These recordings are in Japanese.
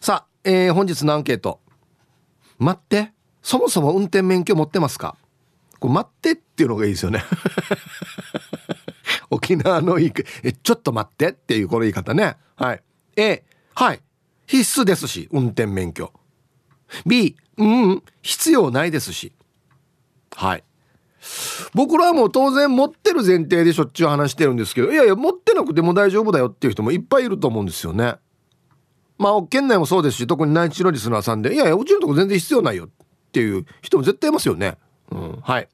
さあ、えー、本日のアンケート。待って。そもそも運転免許持ってますか？これ待ってっていうのがいいですよね。沖縄のいいえちょっと待ってっていうこの言い方ね。はい。A はい。必須ですし運転免許。B うん。必要ないですし。はい。僕らはもう当然持ってる前提でしょっちゅう話してるんですけどいやいや持ってなくても大丈夫だよっていう人もいっぱいいると思うんですよね。まあ県内もそうですし特に内地のリスナーさんでいやいやうちのとこ全然必要ないよっていう人も絶対いますよね。うんはい。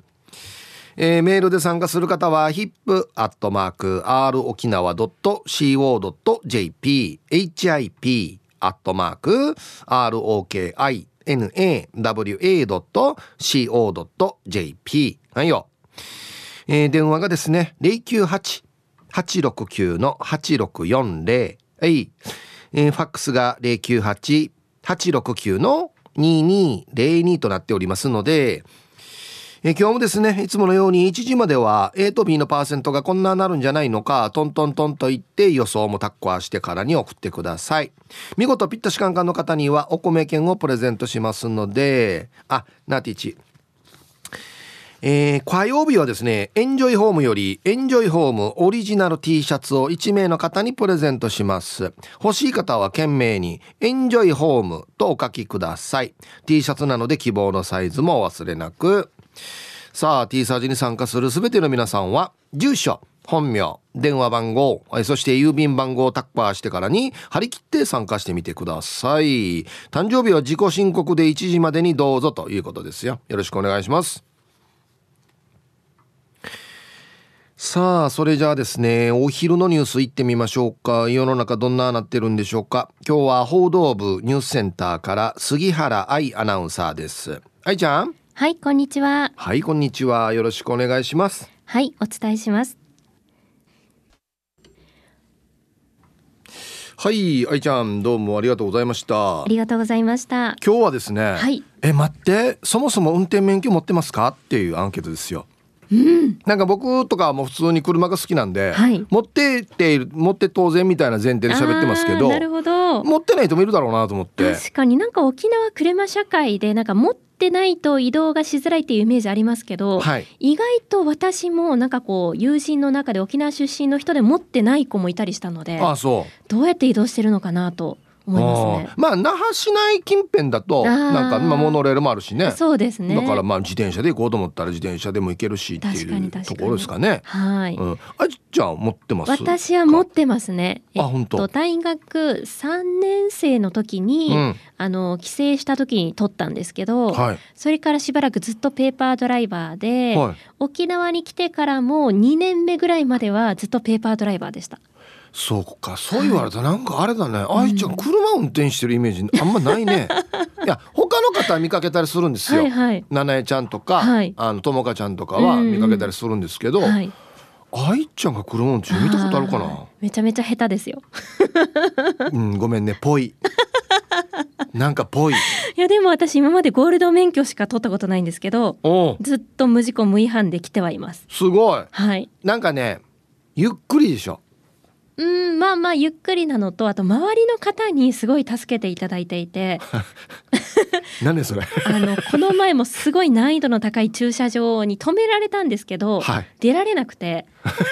えー、メールで参加する方は hip.r 沖縄 .co.jp hip アットマーク ROKINAWA.co.jp はいよ、えー、電話がですね098-869-8640はい、えー、ファックスが098-869の2202となっておりますのでえ今日もですねいつものように1時までは A と B のパーセントがこんななるんじゃないのかトントントンと言って予想もタッコアしてからに送ってください。見事ピッタシカンカンの方にはお米券をプレゼントしますのであナティチ。えー、火曜日はですね、エンジョイホームより、エンジョイホームオリジナル T シャツを1名の方にプレゼントします。欲しい方は懸命に、エンジョイホームとお書きください。T シャツなので希望のサイズもお忘れなく。さあ T サージに参加する全ての皆さんは住所本名電話番号そして郵便番号をタッパーしてからに張り切って参加してみてください誕生日は自己申告で1時までにどうぞということですよよろしくお願いしますさあそれじゃあですねお昼のニュース行ってみましょうか世の中どんななってるんでしょうか今日は報道部ニュースセンターから杉原愛アナウンサーです愛ちゃん？はい、こんにちは。はい、こんにちは。よろしくお願いします。はい、お伝えします。はい、愛ちゃん、どうもありがとうございました。ありがとうございました。今日はですね。はい。え、待って、そもそも運転免許持ってますか？っていうアンケートですよ。うん、なんか僕とかも普通に車が好きなんで、はい、持ってっている持って当然みたいな前提で喋ってますけどなるほど。持ってない人もいるだろうなと思って。確かになんか沖縄車社会でなんか持ってないと移動がしづらいっていうイメージありますけど、はい、意外と私もなんかこう友人の中で沖縄出身の人で持ってない子もいたりしたのであそう。どうやって移動してるのかなと思いますね。まあ那覇市内近辺だとなんかまあモノレールもあるしね。そうですね。だからまあ自転車で行こうと思ったら自転車でも行けるしっていうところですかね。はい。うん、あじゃあ持ってます？私は持ってますね。あ本当。大学三年生の時に、うん、あの帰省した時に取ったんですけど、はい、それからしばらくずっとペーパードライバーで、はい、沖縄に来てからも2年目ぐらいまではずっとペーパードライバーでした。そうか。そう言われたらなんかあれだね、愛ちゃん車運転してるイメージあんまないね。いや他の方は見かけたりするんですよ、はいはい、七重ちゃんとか、はい、あのともかちゃんとかは見かけたりするんですけど、うんうん、はい。愛ちゃんが車運転見たことあるかな？めちゃめちゃ下手ですよ。うんごめんねぽい。なんかぽい。いやでも私今までゴールド免許しか取ったことないんですけどずっと無事故無違反で来てはいます。すごい。はい。なんかねゆっくりでしょうんまあまあゆっくりなのとあと周りの方にすごい助けていただいていて。何でそれ？あのこの前もすごい難易度の高い駐車場に止められたんですけど、はい、出られなくて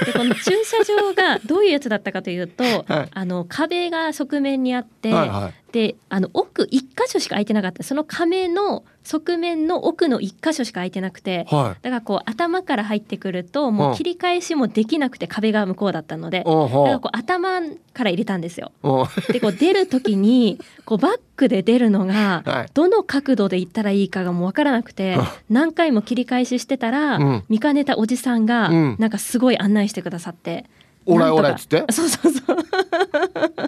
でこの駐車場がどういうやつだったかというと、はい、あの壁が側面にあって、はいはい、であの奥一箇所しか空いてなかった。その壁の側面の奥の一箇所しか空いてなくて、はい、だからこう頭から入ってくるともう切り返しもできなくて壁が向こうだったので、だからこう頭から入れたんですよ。でこう出る時にこうバックで出るのがどの角度で行ったらいいかがもう分からなくて、何回も切り返ししてたら、見かねたおじさんがなんかすごい案内してくださって。オラオラっつってそうそうそう。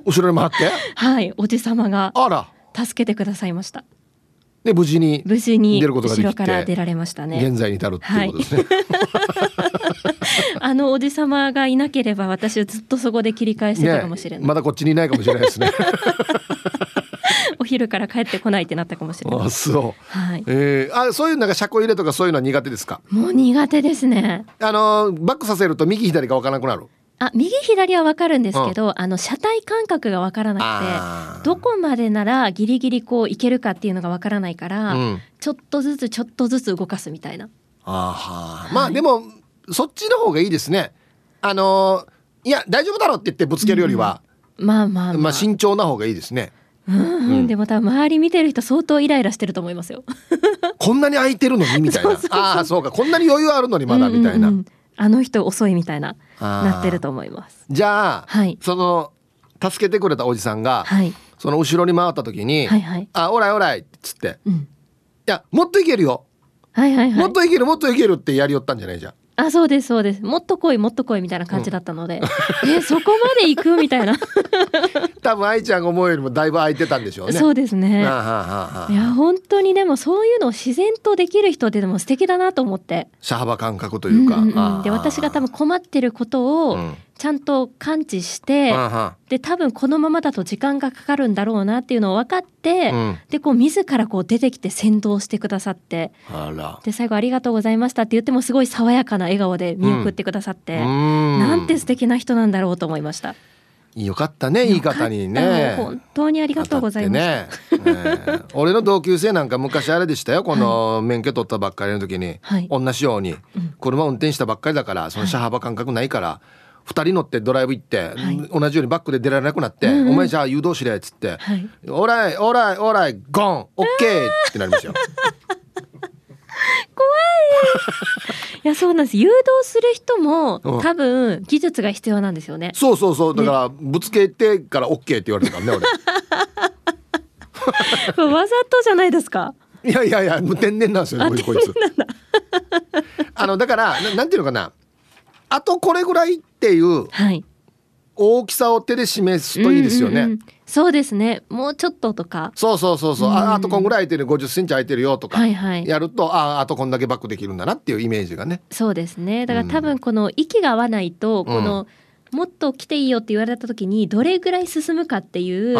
後ろに回って？はい。おじさまがあら。助けてくださいました。で無事に無事に出ることができて後ろから出られましたね。現在に至るっていうことですね、はい、あのおじさまがいなければ私はずっとそこで切り返してたかもしれない、ね、まだこっちにいないかもしれないですね。お 昼から帰ってこないってなったかもしれない。あ、そう。はい。えー、あ、そういうなんか車庫入れとかそういうのは苦手ですか？もう苦手ですね。あのバックさせると右左が分からなくなる？あ右左はわかるんですけど、うん、あの車体感覚がわからなどこまでならギリギリこういけるかっていうのがわからないから、うん、ちょっとずつちょっとずつ動かすみたいな。あはまあでもそっちの方がいいですね。あのー、いや大丈夫だろうって言ってぶつけるよりは、うん、まあまあ、まあ、まあ慎重な方がいいですね。うん、うん、でも多分周り見てる人相当イライラしてると思いますよ。こんなに空いてるのにみたいな。ああそうか。こんなに余裕あるのにまだみたいな。うん。うんうんあの人遅いみたいななってると思います。じゃあ、はい、その助けてくれたおじさんが、はい、その後ろに回った時に「はいはい、あおらいおらい」っつって、うん、いやもっといけるよ、はいはいはい、もっといけるもっといけるってやりよったんじゃないじゃんあそうですそうです。もっと来いもっと来いみたいな感じだったので、うん、えそこまで行く？みたいな。多分愛ちゃんが思うよりもだいぶ空いてたんでしょうね。そうですね。いや本当にでもそういうのを自然とできる人ってでも素敵だなと思って。車幅感覚というか、うんうんうん、で私が多分困ってることを、うんちゃんと感知してで多分このままだと時間がかかるんだろうなっていうのを分かって、うん、でこう自らこう出てきて先導してくださってで最後「ありがとうございました」って言ってもすごい爽やかな笑顔で見送ってくださって、うん、なんて素敵な人なんだろうと思いました。よかったね言い方にね。本当にありがとうございます、ね。えー、俺の同級生なんか昔あれでしたよ。この免許取ったばっかりの時に、はい、同じように。車運転したばっかりだからその車幅感覚ないから、はい2人乗ってドライブ行って、はい、同じようにバックで出られなくなって「うんうん、お前じゃあ誘導しれ」っつって「オーライオーライオーライゴンオッケー!」ってなりますよ。怖い。いやそうなんです。誘導する人も多分技術が必要なんですよね、そうそうそう。だからぶつけてからオッケーって言われたからね俺。わざとじゃないですか？いやいやいや無天然なんですよこいつ。あのだからななんていうのかなあとこれぐらいっていう大きさを手で示すといいですよね。うんうんうん、そうですね。もうちょっととか。そうそうそうそう、うん、ああとこんぐらい空いてる。50センチ空いてるよとかやると、はい。はい、ああとこんだけバックできるんだなっていうイメージがね。そうですね。だから多分この息が合わないと、この、もっと来ていいよって言われた時にどれぐらい進むかっていう、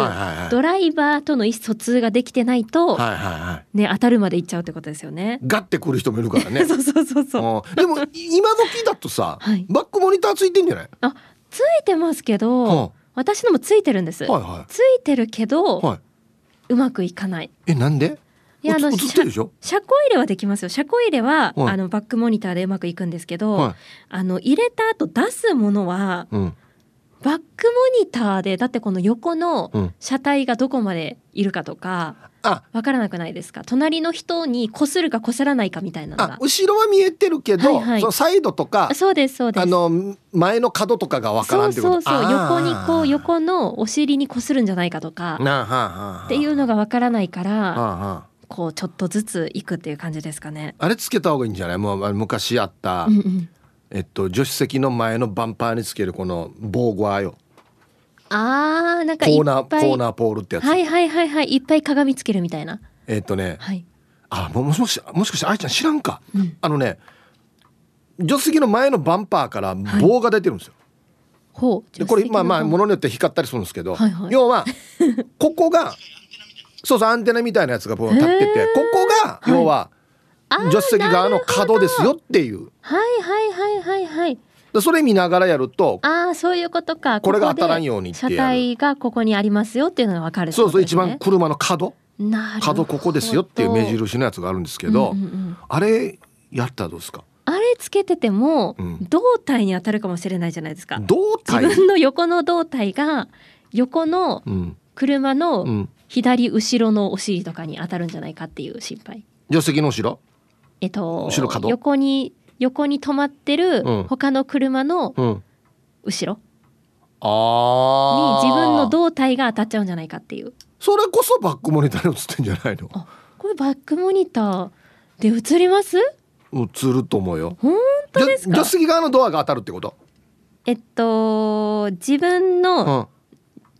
ドライバーとの意思疎通ができてないと、ね当たるまで行っちゃうってことですよね。ガッてくる人もいるからね。そうそうそうそう。でも今時だとさ、はい、バックモニターついてんじゃない？あついてますけど、はあ、私のもついてるんです。はいはい、ついてるけど、はい、うまくいかない。えなんで？いやあの車庫入れはできますよ。車庫入れは、はい、あのバックモニターでうまくいくんですけど、はい、あの入れた後出すものは、うん、バックモニターでだってこの横の車体がどこまでいるかとか、わからなくないですか？隣の人にこするかこすらないかみたいなのが。後ろは見えてるけど、はいはい、そのサイドとかそうですそうです。あの前の角とかがわからんってこと？そうそうそう。横にこう横のお尻にこするんじゃないかとか。っていうのがわからないから。こうちょっとずついくっていう感じですかね。あれつけた方がいいんじゃない？もう昔あった、うんうん、えっと助手席の前のバンパーにつけるこの防護アよ。あーなんかコーナーコーナーポールってやつ。はいはいはいはいいっぱい鏡つけるみたいな。えっとね。はい。あもしもしもしかして愛ちゃん知らんか？うん、あのね助手席の前のバンパーから棒が出てるんですよ。はい、ほうでこれまあまあものによって光ったりするんですけど、はいはい、要はここがそうそうアンテナみたいなやつがこう立っててここが要は、助手席側の角ですよっていう。はいはいはいはいはい。それ見ながらやるとああそういうことか。これが当たらんように車体がここにありますよっていうのが分かる、ね、そうそう一番車の角角ここですよっていう目印のやつがあるんですけど、うんうんうん、あれやったらどうですか？あれつけてても、胴体に当たるかもしれないじゃないですか。胴体？自分の横の胴体が横の車の左後ろのお尻とかに当たるんじゃないかっていう心配。助手席の後ろ？えっと横に横に止まってる他の車の後ろ？に自分の胴体が当たっちゃうんじゃないかっていう。それこそバックモニターに映ってんじゃないの？これバックモニターで映ります？映ると思うよ。本当ですか？助手席側のドアが当たるってこと？えっと自分の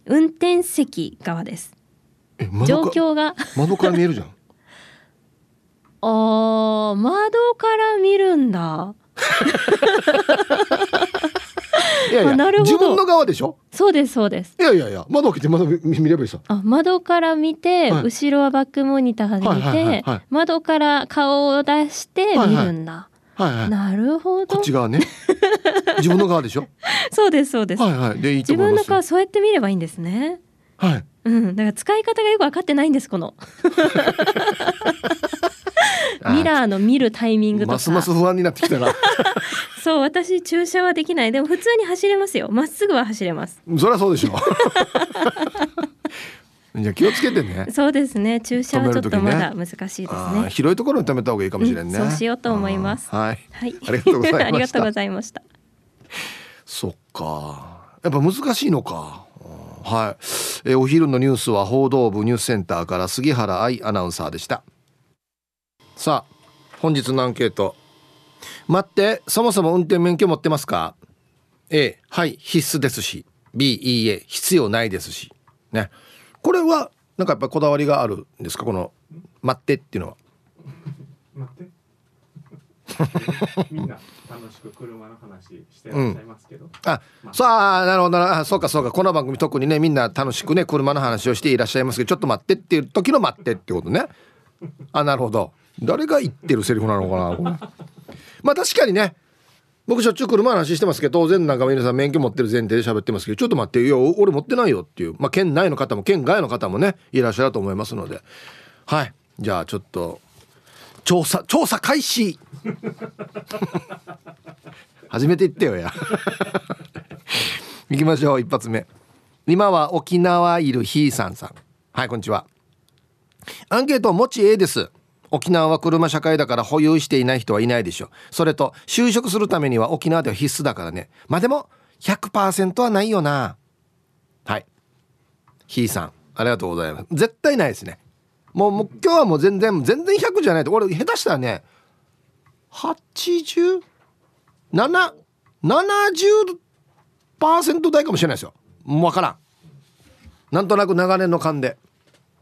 運転席側です、うん、状況が。窓から見えるじゃん。あー窓から見るんだ。いやいやなるほど。自分の側でしょ？そうですそうです。いやいやいや窓開けて窓見ればいいさ。あ窓から見て、はい、後ろはバックモニターで見て、はいはいはいはい、窓から顔を出して見るんだ、はいはい。はいはい、なるほど。こっち側ね。自分の側でしょ？そうですそうです。はいはい。で自分の顔そうやって見ればいいんですね。はいうん。だから使い方がよく分かってないんですこの。ミラーの見るタイミングとか。ますます不安になってきたな。そう私駐車はできない。でも普通に走れますよ。まっすぐは走れます。そりゃそうでしょ じゃ気をつけてね。そうですね。駐車はちょっとまだ難しいですね、ね、広いところに止めた方がいいかもしれんね、うん、そうしようと思います。はい、はい、ありがとうございました。ありがとうございました。そっか。やっぱ難しいのかはい、えお昼のニュースは報道部ニュースセンターから杉原愛アナウンサーでした。さあ本日のアンケート。待ってそもそも運転免許持ってますか？A はい必須ですし。B いいえ必要ないですし。ね。これはなんかやっぱこだわりがあるんですか？この待ってっていうのは。待って。みんな。楽しく車の話してらっしゃいますけど、うん、あ、そうあなるほどあそうかそうか。この番組特にねみんな楽しくね車の話をしていらっしゃいますけどちょっと待ってっていう時の待ってってことね。あなるほど。誰が言ってるセリフなのかなまあ確かにね。僕しょっちゅう車の話してますけど当然なんか皆さん免許持ってる前提で喋ってますけどちょっと待っていや俺持ってないよっていう。まあ県内の方も県外の方もねいらっしゃると思いますので。はい。じゃあちょっと調査調査開始。初めて言ってよや。行きましょう一発目。今は沖縄いるひーさんさん。はいこんにちは。アンケート持ち A です。沖縄は車社会だから保有していない人はいないでしょそれと就職するためには沖縄では必須だからね。まあでも100%はないよな。はい。ひーさんありがとうございます。絶対ないですね。もうもう今日はもう全然全然100じゃないと。俺下手したらね8770%台かもしれないですよ。もう分からん。なんとなく長年の勘で。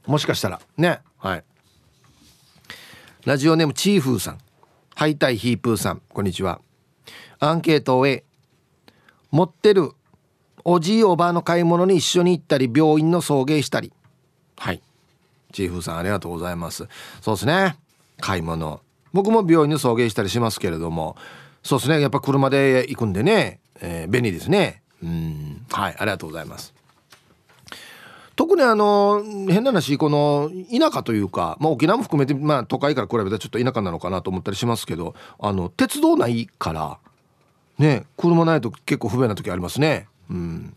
もしかしたら。ね。はい。ラジオネームチーフーさん。ハイタイヒープーさん。こんにちは。アンケートを持ってるおじいおばあの買い物に一緒に行ったり病院の送迎したり。はい。チーフさんありがとうございます。そうですね。買い物。僕も病院に送迎したりしますけれども。そうですね。やっぱ車で行くんでね、えー、便利ですね。うん。はい。ありがとうございます。特にあの変な話この田舎というか、まあ、沖縄も含めて、まあ、都会から比べたらちょっと田舎なのかなと思ったりしますけどあの鉄道ないからね車ないと結構不便な時ありますね。うん。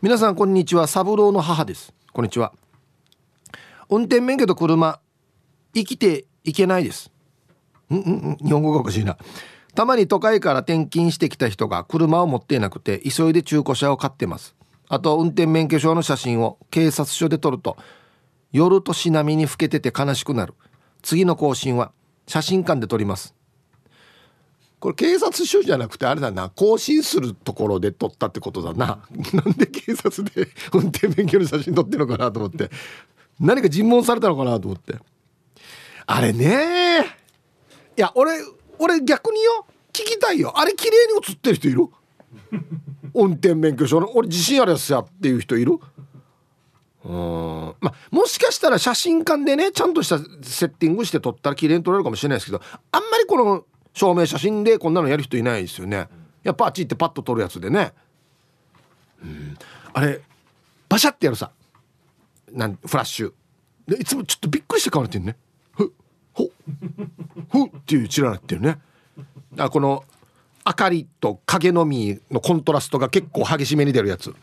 皆さんこんにちは。三郎の母です。こんにちは。運転免許と車生きていけないです。んん日本語がおかしいな。たまに都会から転勤してきた人が車を持っていなくて急いで中古車を買ってます。あと運転免許証の写真を警察署で撮ると夜としなみに老けてて悲しくなる。次の更新は写真館で撮ります。これ警察署じゃなくてあれだな。更新するところで撮ったってことだな。なんで警察で運転免許の写真撮ってるのかなと思って。何か尋問されたのかなと思って。あれね。いや俺俺逆によ。聞きたいよ。あれ綺麗に写ってる人いる？運転免許証の。俺自信あるやつやっていう人いる？うん。まあもしかしたら写真館でねちゃんとしたセッティングして撮ったら綺麗に撮れるかもしれないですけどあんまりこの証明写真でこんなのやる人いないですよね。やっぱあっち行ってパッと撮るやつでね。うん。あれバシャってやるさ。なんフラッシュ。でいつもちょっとびっくりして買われてるね。ふほふっていうチラなってるね。あこの明かりと影のみのコントラストが結構激しめに出るやつ。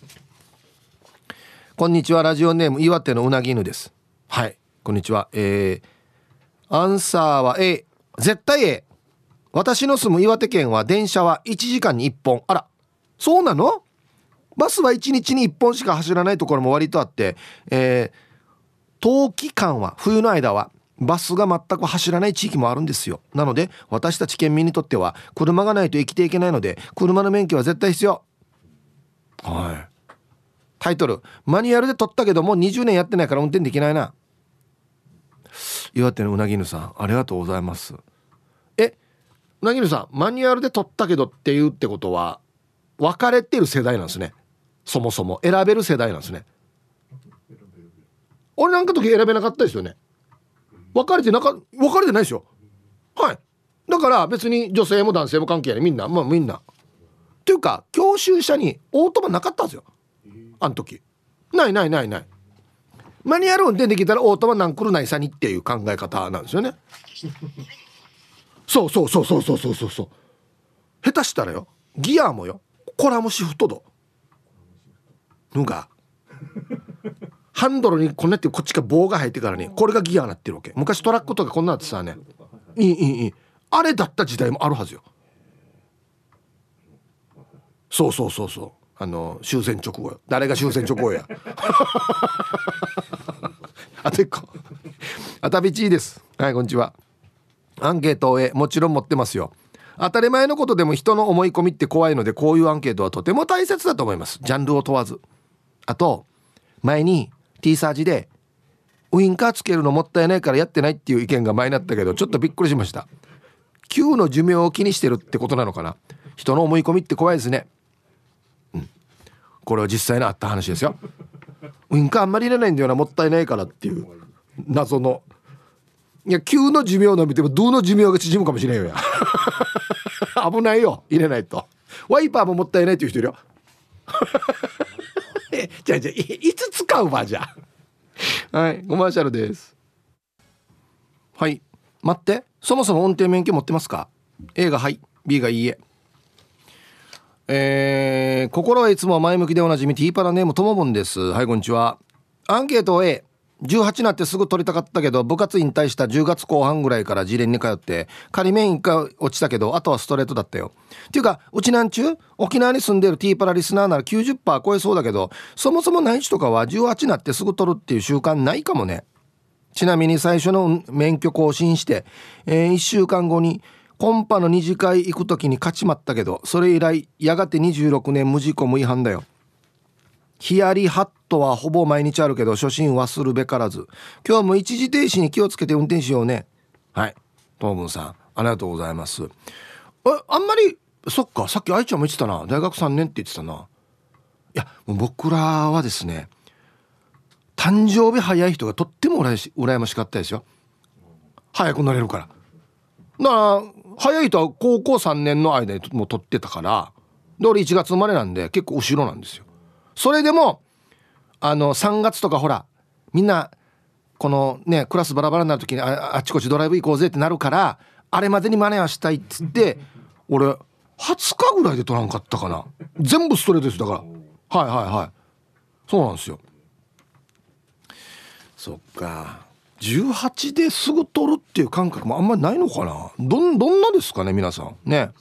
こんにちはラジオネーム岩手のうなぎ犬です。はい。こんにちは。えー、アンサーは A 絶対 A 私の住む岩手県は電車は1時間に1本。あら。そうなの？バスは1日に1本しか走らないところも割とあって、えー、冬季間は冬の間はバスが全く走らない地域もあるんですよ。なので私たち県民にとっては車がないと生きていけないので車の免許は絶対必要。はい。タイトルマニュアルで取ったけどもう20年やってないから運転できないな。岩手のうなぎぬさんありがとうございます。えうなぎぬさんマニュアルで取ったけどっていうってことは分かれてる世代なんですねそもそも選べる世代なんですね。俺なんか時選べなかったですよね。別れてなか別れてないですよ。はい。だから別に女性も男性も関係ない。みんなまあみんな。っていうか教習車にオートマなかったんですよ。あの時。ないないないない。マニュアル運転できたらオートマなんくるないさにっていう考え方なんですよね。そうそうそうそうそうそうそう。そう下手したらよ。ギアもよ。コラムシフトドのがハンドルにこんなってこっちが棒が入ってからねこれがギアになってるわけ。昔トラックとかこんなってさね。いいいいいい。あれだった時代もあるはずよ。そうそうそうそう。あの終戦直後誰が終戦直後や。あと一個。あたびちです。はいこんにちは。アンケートをもちろん持ってますよ。当たり前のことでも人の思い込みって怖いのでこういうアンケートはとても大切だと思います。ジャンルを問わずあと前に T サージでウインカーつけるのもったいないからやってないっていう意見が前になったけどちょっとびっくりしました。9の寿命を気にしてるってことなのかな？人の思い込みって怖いですね。うん。これは実際にあった話ですよ。ウインカーあんまり入れないんだよなもったいないからっていう謎の。いや9の寿命伸びてもどの寿命が縮むかもしれんよや。危ないよ入れないと。ワイパーももったいないっていう人いるよ。え じゃあじゃあいつ使うわじゃあ。はいコマーシャルです。はい待って。そもそも音程免許持ってますか？A がはい B がいいえ。えー、心はいつも前向きでおなじみティーパラネームともぼんです。はいこんにちは。アンケート A 18になってすぐ取りたかったけど部活引退した10月後半ぐらいから自連に通って仮免1回落ちたけどあとはストレートだったよ。っていうかうちなんちゅう沖縄に住んでるティーパラリスナーなら90%超えそうだけどそもそも内地とかは18になってすぐ取るっていう習慣ないかもね。ちなみに最初の免許更新して、えー、1週間後にコンパの2次会行く時に勝ちまったけどそれ以来やがて26年無事故無違反だよ。ヒヤリハットはほぼ毎日あるけど初心忘るべからず。今日はもう一時停止に気をつけて運転しようね。はい。東文さんありがとうございます。えあんまりそっかさっき愛ちゃんも言ってたな。大学3年って言ってたな。いや僕らはですね誕生日早い人がとっても羨ましかったですよ。早く乗れるから。だから早い人は高校3年の間にもう取ってたからで俺1月生まれなんで結構後ろなんですよ。それでもあの3月とかほらみんなこのねクラスバラバラになる時にああっちこっちドライブ行こうぜってなるからあれまでに真似はしたいっつって俺20日ぐらいで取らんかったかな。全部ストレートです。だから。はいはいはい。そうなんですよ。そっか。18ですぐ取るっていう感覚もあんまりないのかな。どどんなですかね皆さん。ね。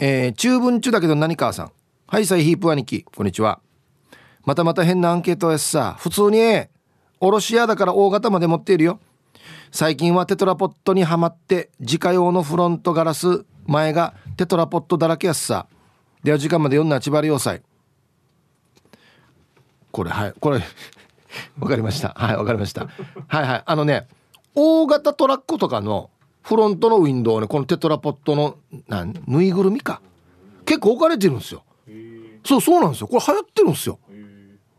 えー、中文中だけど何かさんはいサイヒープ兄貴こんにちは。またまた変なアンケートやさ普通におろし屋だから大型まで持っているよ。最近はテトラポットにはまって自家用のフロントガラス前がテトラポットだらけやすさ。では時間まで読んだ千葉要塞これはいこれ わかりました。はいわかりました。はいはい。あのね大型トラックとかのフロントのウィンドウねこのテトラポットのなんぬいぐるみか。結構置かれてるんですよ。そうそうなんですよ。これ流行ってるんですよ。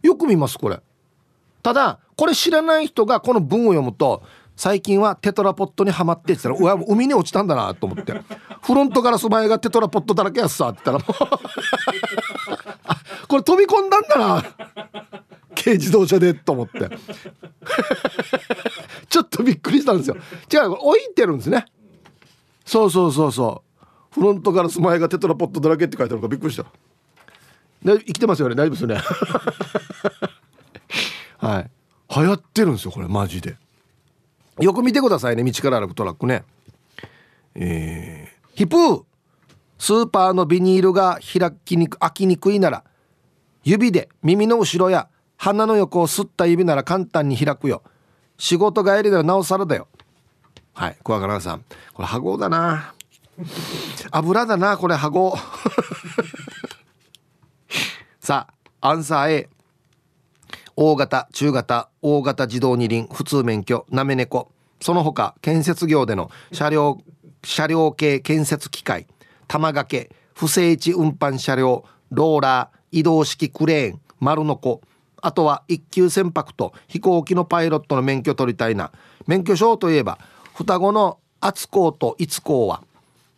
よく見ますこれ。ただこれ知らない人がこの文を読むと最近はテトラポットにはまってって言ったらうわ海に落ちたんだなと思って。フロントガラス前がテトラポットだらけやっさって言ったら。も うこれ飛び込んだんだな。軽自動車でと思って。ちょっとびっくりしたんですよ。違う置いてるんですね。そうそうそうそう。フロントガラス前がテトラポットだらけって書いてあるからびっくりした。生きてますよね大丈夫ですよね。はい。流行ってるんですよこれマジで。よく見てくださいね道から歩くトラックね。えー、ヒプースーパーのビニールが開きにく開きにくいなら指で耳の後ろや鼻の横を吸った指なら簡単に開くよ。仕事帰りならなおさらだよ。はい小若さん。これ羽子だな。油だなこれ羽子 さあアンサー A 大型中型大型自動二輪普通免許なめ猫。その他建設業での車両車両系建設機械玉掛け不正地運搬車両ローラー移動式クレーン丸のこあとは一級船舶と飛行機のパイロットの免許取りたいな。免許証といえば双子の敦子と逸子は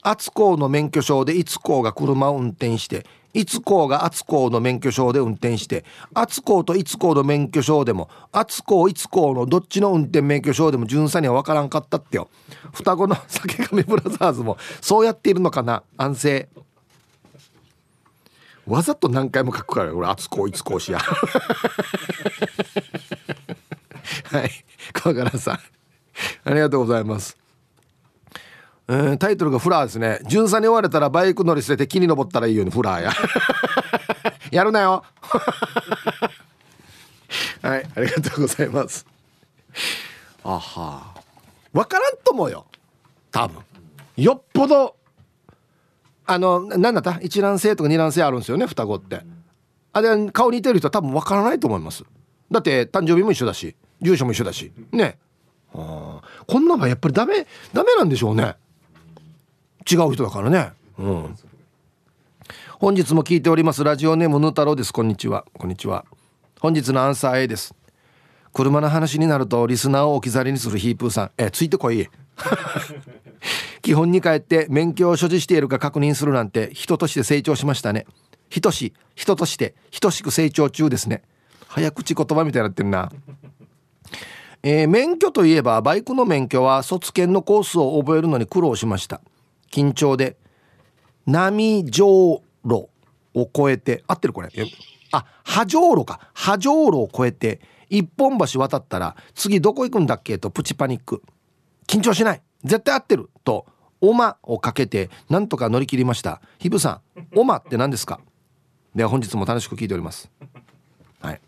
敦高の免許証で一高が車を運転して一高が敦高の免許証で運転して敦高と一高の免許証でも敦高一高のどっちの運転免許証でも巡査には分からんかったってよ。双子の酒亀ブラザーズもそうやっているのかな？安静。わざと何回も書くから俺敦高一高しや。はい。川原さん。ありがとうございます。えー、タイトルがフラーですね。巡査に追われたらバイク乗り捨てて木に登ったらいいようにフラーや。やるなよ。はいありがとうございます。あは。分からんと思うよ。多分。よっぽどあの何だった？一卵性とか二卵性あるんですよね双子って。あれ顔似てる人は多分分からないと思います。だって誕生日も一緒だし住所も一緒だし。ね。あこんなのはやっぱりダメダメなんでしょうね。違う人だからね。うん。本日も聞いております。ラジオネームぬ太郎です。こんにちは。こんにちは。本日のアンサー A です。車の話になるとリスナーを置き去りにするヒープーさん。えついてこい 基本に帰って免許を所持しているか確認するなんて人として成長しましたね。人し人として等しく成長中ですね。早口言葉みたいになってるな。えー、免許といえばバイクの免許は卒検のコースを覚えるのに苦労しました。緊張で波上路を越えて合ってる？これ。あ波上路か。波上路を越えて一本橋渡ったら次どこ行くんだっけ？とプチパニック。緊張しない。絶対合ってる。とオマをかけてなんとか乗り切りました。ヒブさんオマって何ですか？では本日も楽しく聞いております。はい。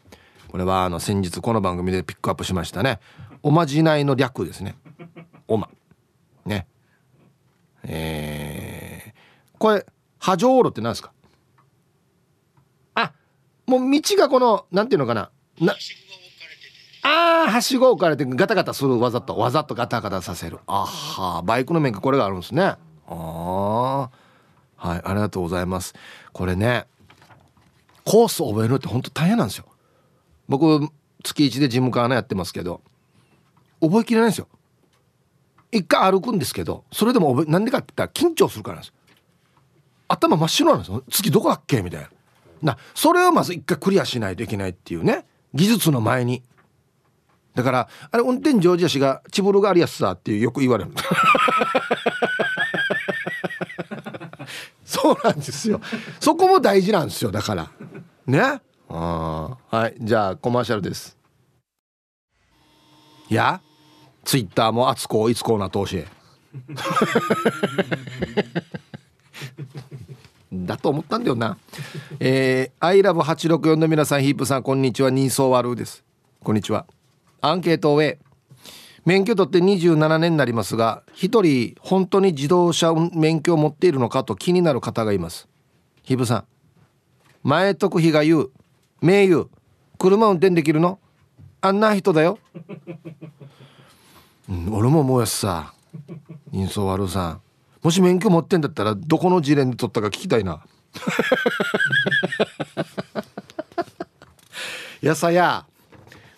これはあの先日この番組でピックアップしましたね。おまじないの略ですね。オマねえー、これ波状路って何ですか？あもう道がこのなんていうのかな？なああはしご置かれてガタガタするわざとわざとガタガタさせる。あはバイクの免許これがあるんですね。ああはいありがとうございます。これねコースを覚えるって本当大変なんですよ。僕月1で事務カーナやってますけど覚えきれないんですよ。一回歩くんですけどそれでもなんでかって言ったら緊張するからなんです。頭真っ白なんですよ。次どこだっけみたいな。なそれをまず一回クリアしないといけないっていうね。技術の前に。だからあれ運転上手やしがチブルがありやすさっていうよく言われる。そうなんですよ。そこも大事なんですよ。だから。ね。あはい。じゃあコマーシャルです。いや？ツイッターもあつこいつこうな投資 だと思ったんだよな。えー、アイラブ864の皆さんヒープさんこんにちは。ニーソーワルです。こんにちは。アンケートを免許取って27年になりますが一人本当に自動車免許を持っているのかと気になる方がいます。ヒブさん。前徳比が言う名優車運転できるの？あんな人だよ、うん、俺ももやしさ人相悪さん。もし免許持ってんだったらどこの事例で取ったか聞きたいな。やさや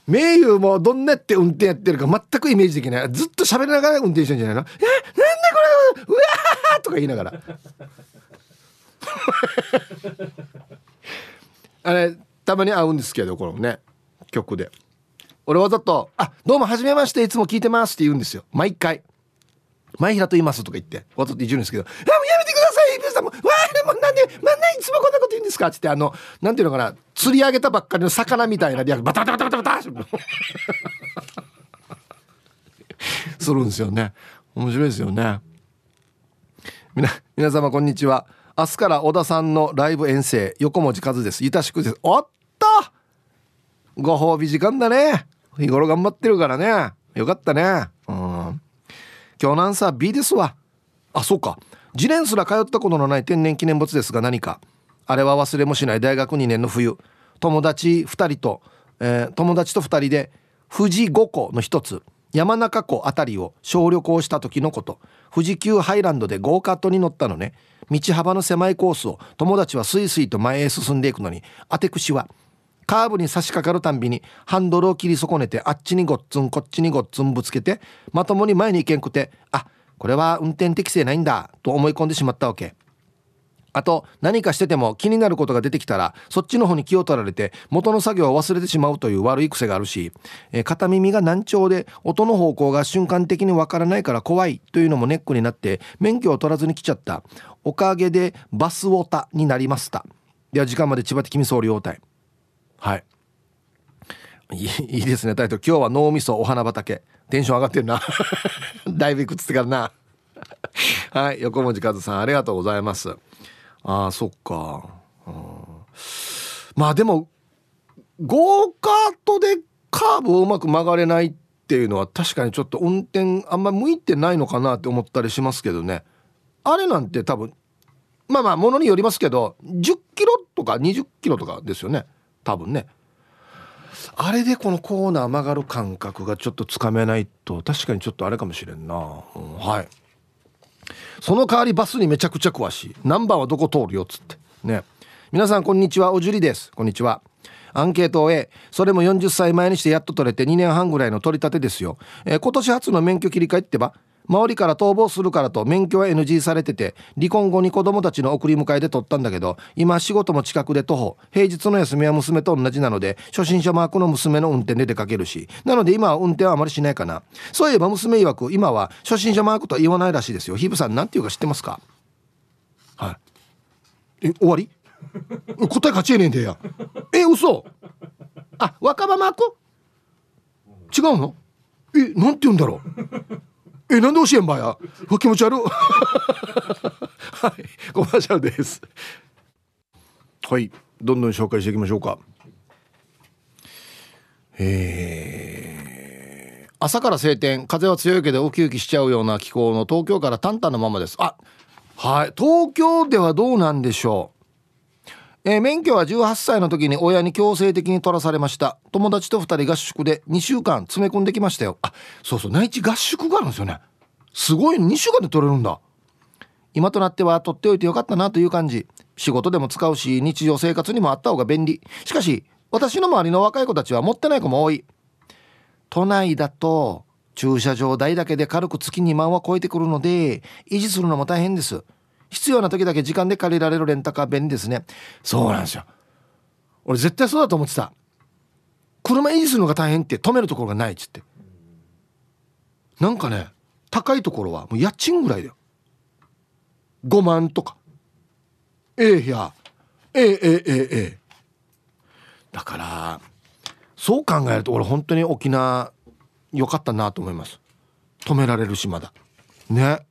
名優もどんなって運転やってるか全くイメージできない。ずっと喋りながら運転してんじゃないの？え？なんでこれ？うわー！とか言いながら。あれたまに会うんですけどこのね曲で。俺わざと「あどうもはじめましていつも聞いてます」って言うんですよ。毎回「前平と言います」とか言って。わざと言うんですけど「あもうやめてくださいイブさんも。わあもうなんで、まあ、いつもこんなこと言うんですか」っつってあのなんていうのかな。釣り上げたばっかりの魚みたいなリアクバタバタバタバタバタするんですよね面白いですよねみな皆様こんにちは明日から小田さんのライブ遠征横文字和ですゆたしくですおっとご褒美時間だね日頃頑張ってるからね。よかったね。うん。今日のアンサー B ですわ。あそうか。自年すら通ったことのない天然記念物ですが何か。あれは忘れもしない大学2年の冬。友達2人と、えー、友達と2人で富士五湖の一つ山中湖あたりを小旅行した時のこと。富士急ハイランドでゴーカットに乗ったのね。道幅の狭いコースを友達はスイスイと前へ進んでいくのにあてくしはカーブに差し掛かるたんびにハンドルを切り損ねてあっちにごっつんこっちにごっつんぶつけてまともに前に行けんくてあこれは運転適正ないんだと思い込んでしまったわけ。あと何かしてても気になることが出てきたらそっちの方に気を取られて元の作業を忘れてしまうという悪い癖があるし、えー、片耳が難聴で音の方向が瞬間的にわからないから怖いというのもネックになって免許を取らずに来ちゃった。おかげでバスオタになりました。では時間まで千葉的に総理応対はい。いいですね。タイトル。今日は脳みそお花畑。テンション上がってるな。だいぶいくつってからな。はい。横文字和さんありがとうございます。ああそっか、うん、まあでもゴーカートでカーブをうまく曲がれないっていうのは確かにちょっと運転あんま向いてないのかなって思ったりしますけどね。あれなんて多分まあまあものによりますけど10キロとか20キロとかですよね。多分ね。あれでこのコーナー曲がる感覚がちょっとつかめないと確かにちょっとあれかもしれんな、うん、はい。その代わりバスにめちゃくちゃ詳しい。何番はどこ通るよっつって。ね。皆さんこんにちは。おじりです。こんにちは。アンケートを終えそれも40歳前にしてやっと取れて2年半ぐらいの取り立てですよ、えー、今年初の免許切り替えってば？周りから逃亡するからと免許は NG されてて離婚後に子供たちの送り迎えで取ったんだけど今仕事も近くで徒歩平日の休みは娘と同じなので初心者マークの娘の運転で出かけるしなので今は運転はあまりしないかな。そういえば娘曰く今は初心者マークとは言わないらしいですよ。ヒブさん何て言うか知ってますか？はい。え終わり？答え勝ちえねえんでや。え嘘？あ若葉マーク？違うの？えなんて言うんだろう？えなんで教えんばや？気持ち悪 はいコマーシャルです。はいどんどん紹介していきましょうか。えー、朝から晴天。風は強いけどウキウキしちゃうような気候の東京からタンタンのままです。あはい東京ではどうなんでしょう？えー、免許は18歳の時に親に強制的に取らされました。友達と2人合宿で2週間詰め込んできましたよ。あそうそう内地合宿があるんですよね。すごい2週間で取れるんだ。今となっては取っておいてよかったなという感じ。仕事でも使うし日常生活にもあった方が便利。しかし私の周りの若い子たちは持ってない子も多い。都内だと駐車場代だけで軽く月2万は超えてくるので維持するのも大変です。必要な時だけ時間で借りられるレンタカー便利ですね。そうなんですよ。俺絶対そうだと思ってた。車維持するのが大変って止めるところがないっつって。なんかね高いところはもう家賃ぐらいだよ。5万とか。ええー、や。ええええええ。だからそう考えると俺本当に沖縄良かったなと思います。止められるしまだ。ね。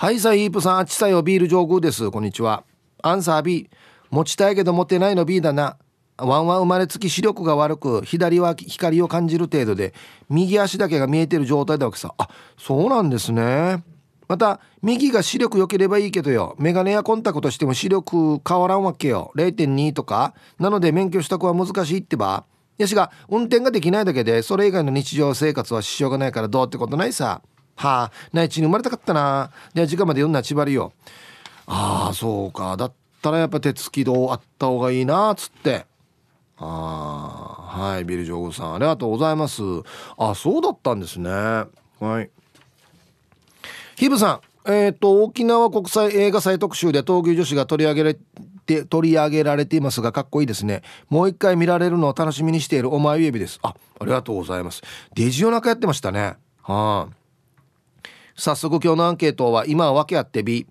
はいさイープさんあっちさよビール上宮です。こんにちは。アンサー B 持ちたいけど持てないの B だな。ワンは生まれつき視力が悪く左は光を感じる程度で右足だけが見えてる状態だわけさ。あそうなんですね。また右が視力良ければいいけどよ。メガネやコンタクトしても視力変わらんわけよ。0.2とか。なので免許取得は難しいってば。やしが運転ができないだけでそれ以外の日常生活は支障がないからどうってことないさ。はあ内地に生まれたかったな。では時間まで読んだちばりよああそうか。だったらやっぱ鉄軌道あった方がいいなっつって。ああはいビル・ジョーグさん。ありがとうございます。あそうだったんですね。はい。ヒブさん。えっ、ー、と沖縄国際映画祭特集で闘牛女子が取り上げられて取り上げられていますがかっこいいですね。もう一回見られるのを楽しみにしているお前指です。あありがとうございます。デジオナカやってましたね。はあ早速今日のアンケートは今は訳あって B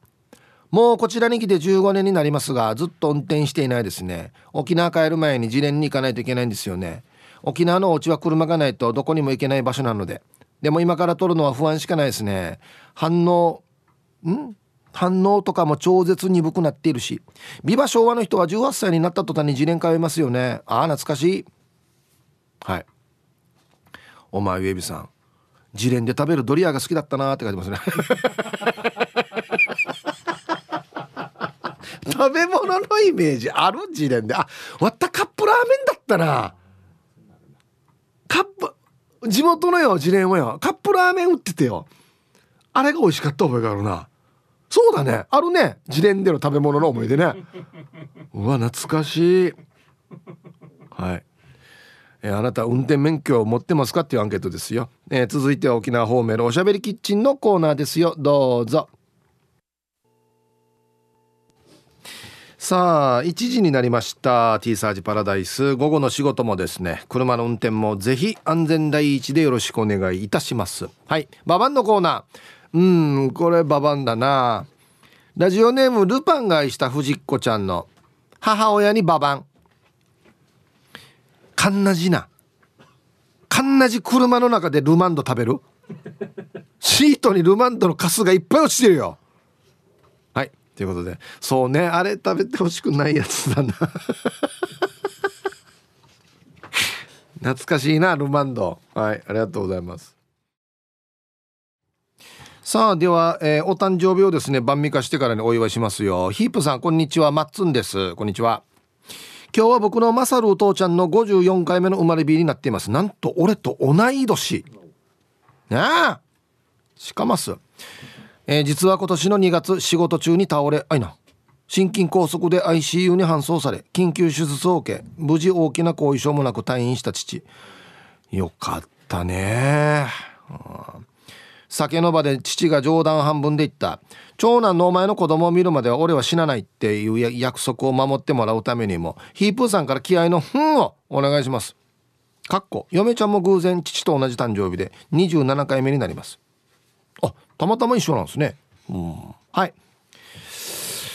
もうこちらに来て15年になりますがずっと運転していないですね。沖縄帰る前に自連に行かないといけないんですよね。沖縄のお家は車がないとどこにも行けない場所なので。でも今から撮るのは不安しかないですね。反応ん？反応とかも超絶鈍くなっているし。ビバ昭和の人は18歳になった途端に自連通いますよね。ああ懐かしい。はい。お前ウェビさん。自連で食べるドリアが好きだったなって書いてますね。食べ物のイメージある自連で。あわったカップラーメンだったな。カップ地元のよ自連はよ。カップラーメン売っててよ。あれが美味しかった覚えがあるな。そうだね。あるね。自連での食べ物の思い出ね。うわ懐かしい。はいえー、あなた運転免許を持ってますかっていうアンケートですよ、えー、続いては沖縄方面のおしゃべりキッチンのコーナーですよ。どうぞ。さあ1時になりました。T サージパラダイス。午後の仕事もですね車の運転もぜひ安全第一でよろしくお願いいたします。はい。ババンのコーナー。うんこれババンだな。ラジオネームルパンが愛した藤子ちゃんの母親にババンかんなじな。かんなじ車の中でルマンド食べる？シートにルマンドのカスがいっぱい落ちてるよ。はいということで。そうねあれ食べてほしくないやつだな。懐かしいなルマンド。はいありがとうございます。さあでは、えー、お誕生日をですね晩味化してからにお祝いしますよ。ヒープさんこんにちは。マッツンです。こんにちは。今日は僕のマサルお父ちゃんの54回目の生まれ日になっています。なんと俺と同い年。ねえ。しかます。えー、実は今年の2月仕事中に倒れあいな。心筋梗塞で ICU に搬送され緊急手術を受け無事大きな後遺症もなく退院した父。よかったね、酒の場で父が冗談半分で言った。長男のお前の子供を見るまでは俺は死なないっていう約束を守ってもらうためにもヒープーさんから気合の「ふん」をお願いします。かっこ嫁ちゃんも偶然父と同じ誕生日で27回目になります。あたまたま一緒なんですね、うん、はい。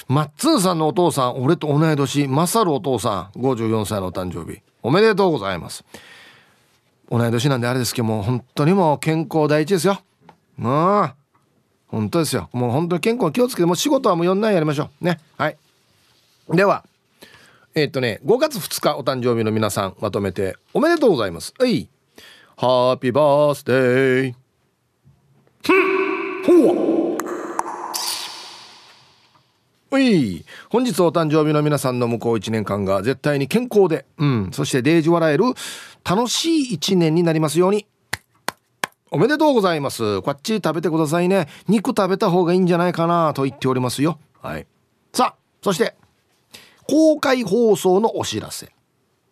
マッツンさんのお父さん俺と同い年マサルお父さん54歳のお誕生日。おめでとうございます。同い年なんであれですけども本当にもう健康第一ですよ。うん本当ですよ。もう本当に健康気をつけてもう仕事はもう4年やりましょう。ね。はい。ではえっ、とね5月2日お誕生日の皆さんまとめておめでとうございます。はい。ハッピーバースデーほう。い。本日お誕生日の皆さんの向こう1年間が絶対に健康で、うん、そしてデージ笑える楽しい1年になりますように。おめでとうございます。こっち食べてくださいね。肉食べた方がいいんじゃないかなと言っておりますよ。はい。さあ、そして、公開放送のお知らせ。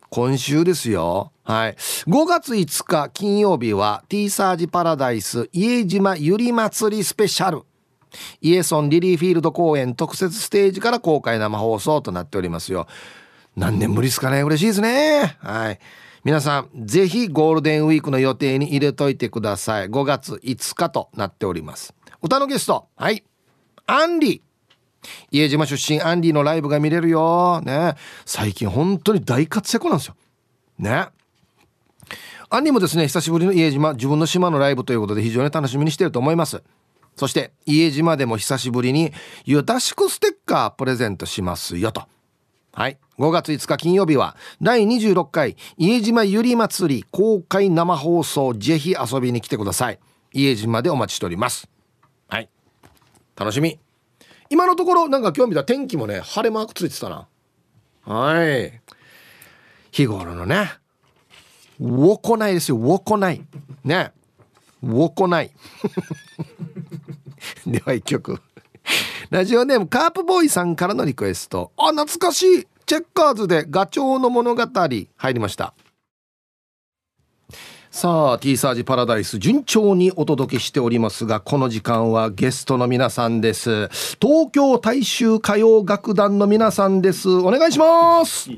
今週ですよ。はい。5月5日金曜日は T サージパラダイス家島ゆり祭りスペシャル。イエソンリリーフィールド公演特設ステージから公開生放送となっておりますよ。何年ぶりですかね嬉しいですね。はい。皆さん、ぜひゴールデンウィークの予定に入れといてください。5月5日となっております。歌のゲスト、はい。アンリ家島出身アンディのライブが見れるよ。ね。最近本当に大活躍なんですよ。ね。アンディもですね、久しぶりの家島、自分の島のライブということで非常に楽しみにしてると思います。そして、家島でも久しぶりに、ゆたしくステッカープレゼントしますよと。はい。5月5日金曜日は、第26回、家島ゆり祭り公開生放送、ぜひ遊びに来てください。家島でお待ちしております。はい。楽しみ。今のところなんか今日見た天気もね晴れマークついてたなはい日頃のねウこないですよウこないねウこないでは一曲ラジオネームカープボーイさんからのリクエスト。あ懐かしい。チェッカーズでガチョウの物語入りました。さあ T サージパラダイス順調にお届けしておりますがこの時間はゲストの皆さんです。東京大衆歌謡楽団の皆さんです。お願いします。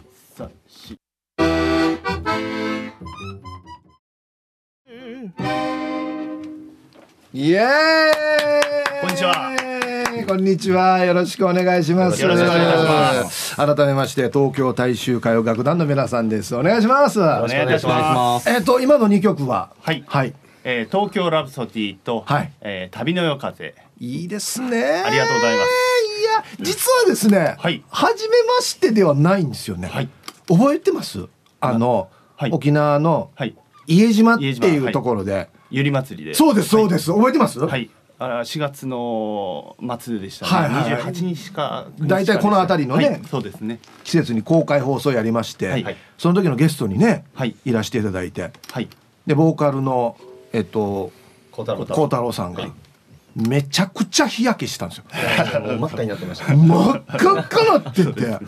イエーイこんにちはこんにちは。よろしくお願いします。よろしくお願いします。改めまして、東京大衆歌謡楽団の皆さんです。お願いします。よろしくお願いします。えっ、と、今の二曲は？はい。はい。えー、東京ラブソディと、はい、えー、旅の夜風。いいですね。ありがとうございます。いや、実はですね。はい。初めましてではないんですよね。はい。覚えてます？あの、はい、沖縄の。はい。家島っていうところで。ゆり祭りで。そうです、そうです。覚えてます？はい。あ4月の末でしたね、はいはい、28日か大体この辺りのね、はい、そうですね季節に公開放送やりまして、はい、その時のゲストにね、はい、いらしていただいて、はい、でボーカルのえっと孝太郎さんが、めちゃくちゃ日焼けしたんですよ。真っ赤になってました。真っ赤っかなってて、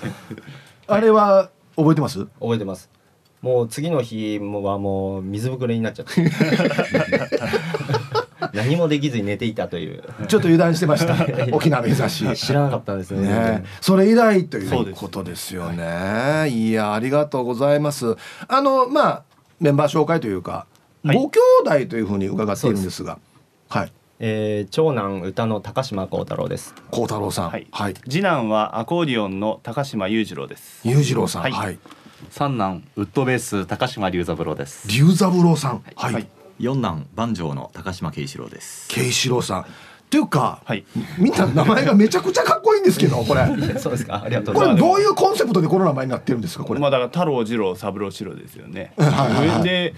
あれは覚えてます？覚えてます。もう次の日はもう水ぶくれになっちゃって 何もできずに寝ていたという。ちょっと油断してました。沖縄目指し。知らなかったんですね。ね。それ以来ということですよね。いやありがとうございます。あのまあメンバー紹介というか、はい、ご兄弟というふうに伺っているんですが。はい。えー、長男歌の高島幸太郎です。幸太郎さん、はい、はい、次男はアコーディオンの高島裕次郎です。裕次郎さん。はい、はい、三男ウッドベース高島龍三郎です。龍三郎さん。はい、はい、四男番長の高島慶一郎です。慶一郎さん。っていうか、はい、みんな名前がめちゃくちゃかっこいいんですけどこれ。そうですか。ありがとうこれどういうコンセプトでこの名前になってるんですかこれ。まあだから太郎次郎三郎四郎ですよね。はいはいはい、で